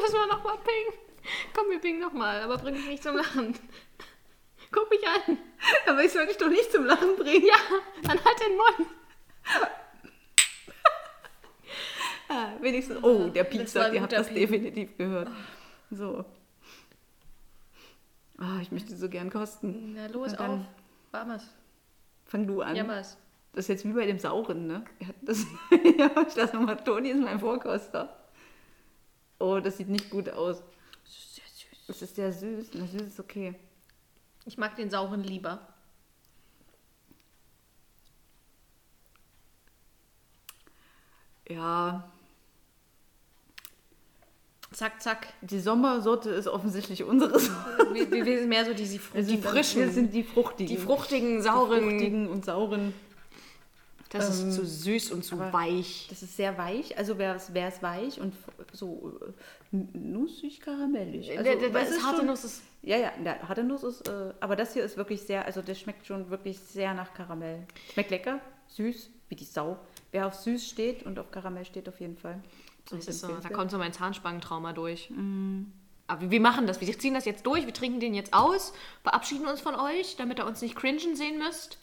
Müssen wir nochmal pingen. Komm, wir pingen nochmal, aber bring mich nicht zum Lachen. Guck mich an. Aber ich soll dich doch nicht zum Lachen bringen. Ja, dann halt den Mund. Ah, wenigstens. Oh, der Piepser, war ein ihr habt das Piep. definitiv gehört. So. Ah, ich möchte so gern kosten. Na los, auf. Warmes. Fang du an. Jammers. Das ist jetzt wie bei dem Sauren, ne? Ja, das, ja, ich lasse nochmal, Toni ist mein Vorkoster. Oh, das sieht nicht gut aus. Das ist sehr süß. Das ist sehr süß. Na, süß ist okay. Ich mag den sauren lieber. Ja, Zack, zack. die Sommersorte ist offensichtlich unseres. Wir, wir wir sind mehr so die, die, dann- frischen, Wir sind die fruchtigen. die fruchtigen, Die sauren. fruchtigen und sauren. Das Ähm, ist zu süß und zu weich. Das ist sehr weich, also wäre es weich und so äh, nussig karamellig. Also, das ist harte schon- Nuss ist. Ja, ja, der harte Nuss ist, äh, aber das hier ist wirklich sehr, also das schmeckt schon wirklich sehr nach Karamell. Schmeckt lecker, süß, wie die Sau. Wer auf süß steht und auf Karamell steht auf jeden Fall. So, da kommt so mein Zahnspangentrauma durch. Mhm. Aber wir machen das. Wir ziehen das jetzt durch. Wir trinken den jetzt aus, verabschieden uns von euch, damit ihr uns nicht cringen sehen müsst.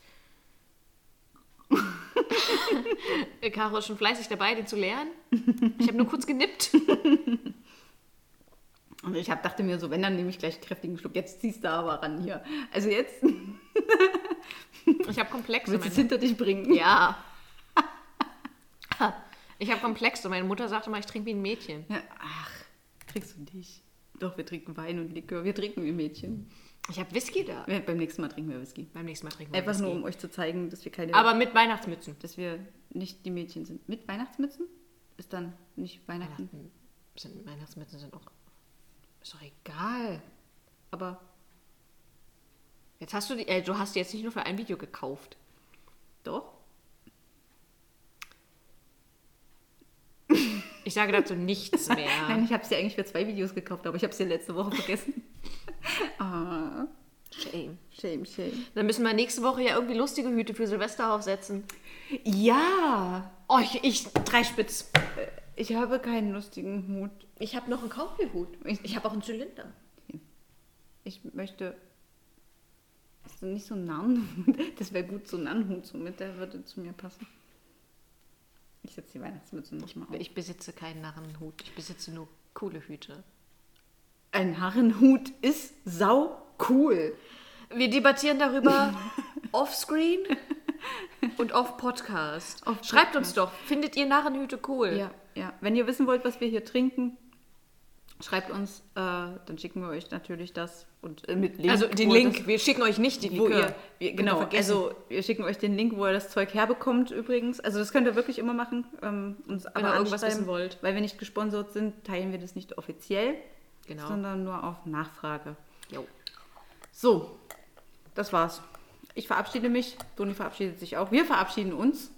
Caro ist schon fleißig dabei, den zu lernen. Ich habe nur kurz genippt. Und ich hab, dachte mir so, wenn, dann nehme ich gleich einen kräftigen Schluck. Jetzt ziehst du aber ran hier. Also jetzt Ich habe Komplexe. willst du es hinter dich bringen. ja. Ich habe Komplexe. Meine Mutter sagte mal, ich trinke wie ein Mädchen. Ja, Ach, kriegst du dich. Doch, wir trinken Wein und Likör. Wir trinken wie Mädchen. Ich habe Whisky da. Ja, beim nächsten Mal trinken wir Whisky. Beim nächsten Mal trinken wir Einfach Whisky. nur, um euch zu zeigen, dass wir keine, Aber mit Weihnachtsmützen. dass wir nicht die Mädchen sind. Mit Weihnachtsmützen? Ist dann nicht Weihnachten. Weihnachten sind, Weihnachtsmützen sind auch. Ist doch egal. Aber Jetzt hast du die. Äh, du hast die jetzt nicht nur für ein Video gekauft. doch. Ich sage dazu nichts mehr. Nein, ich habe sie eigentlich für zwei Videos gekauft, aber ich habe sie letzte Woche vergessen. ah, Shame. shame, shame. Dann müssen wir nächste Woche ja irgendwie lustige Hüte für Silvester aufsetzen. Ja, Oh, ich, ich drei Spitz. ich habe keinen lustigen Hut. Ich habe noch einen Cowboy-Hut. Ich- Ich habe auch einen Zylinder. Ich möchte. Ist nicht so ein Narrenhut? Das wäre gut, so ein Narrenhut, so mit, der würde zu mir passen. Ich setze die Weihnachtsmütze noch mal auf. Ich besitze keinen Narrenhut. Ich besitze nur coole Hüte. Ein Narrenhut ist sau cool. Wir debattieren darüber offscreen und off Podcast. Off Schreibt Podcast. uns doch, findet ihr Narrenhüte cool? Ja, ja. Wenn ihr wissen wollt, was wir hier trinken, schreibt uns, äh, dann schicken wir euch natürlich das und äh, mit Link. Also den Link, wir schicken euch nicht die Das, wo ihr, wir, genau, vergessen. also wir schicken euch den Link, wo ihr das Zeug herbekommt übrigens. Also das könnt ihr wirklich immer machen. Ähm, uns aber ihr irgendwas wissen wollt. Weil wir nicht gesponsert sind, teilen wir das nicht offiziell, Genau. sondern nur auf Nachfrage. Jo. So, das war's. Ich verabschiede mich, Toni verabschiedet sich auch. Wir verabschieden uns.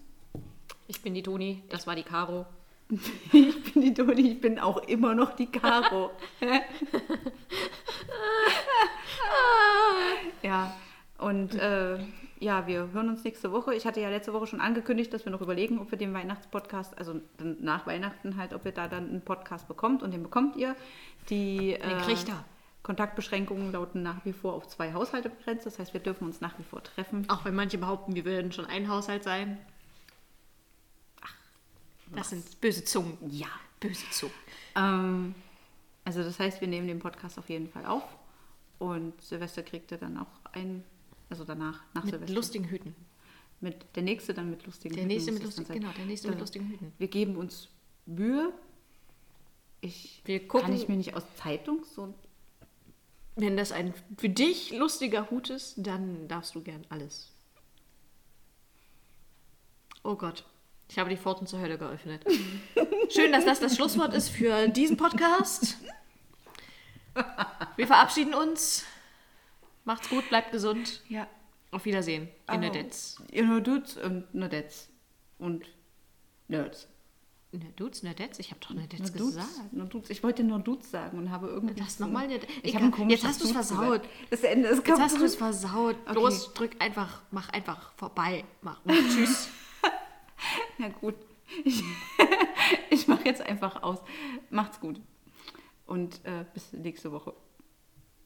Ich bin die Toni, das war die Caro. Ich bin die Toni, ich bin auch immer noch die Caro. ja, und äh, ja, wir hören uns nächste Woche. Ich hatte ja letzte Woche schon angekündigt, dass wir noch überlegen, ob wir den Weihnachtspodcast, also nach Weihnachten halt, ob ihr da dann einen Podcast bekommt. Und den bekommt ihr. Die Den äh, kriegt er. Kontaktbeschränkungen lauten nach wie vor auf zwei Haushalte begrenzt. Das heißt, wir dürfen uns nach wie vor treffen. Auch wenn manche behaupten, wir würden schon ein Haushalt sein. Das sind böse Zungen. Ja. Böse Zungen. Ähm, also das heißt, wir nehmen den Podcast auf jeden Fall auf. Und Silvester kriegt er dann auch ein, also danach, nach Mit Silvester. lustigen Hüten. Mit, der nächste dann mit lustigen Der Hüten nächste muss mit es dann lustigen, genau, der nächste mit Äh, lustigen Hüten. Wir geben uns Mühe. Ich Wir gucken- kann ich mir nicht aus Zeitung so. Wenn das ein für dich lustiger Hut ist, dann darfst du gern alles. Oh Gott, ich habe die Pforten zur Hölle geöffnet. Schön, dass das das Schlusswort ist für diesen Podcast. Wir verabschieden uns. Macht's gut, bleibt gesund. Ja. Auf Wiedersehen in der. Detz. Nur Dudes und Nerdettes. Und Nerds. Ne Dudes, ne Detz? Ich habe doch ne Dudes, gesagt. nur Dudes. Ich wollte nur Dudes sagen und habe irgendwie. Das so- nochmal ne Ich habe komisches Jetzt hast du es versaut. Das Ende ist Jetzt kaputt. hast du es versaut. Los, drück einfach, mach einfach vorbei. Mach tschüss. Ja, gut. Ich, ich mache jetzt einfach aus. Macht's gut. Und äh, bis nächste Woche.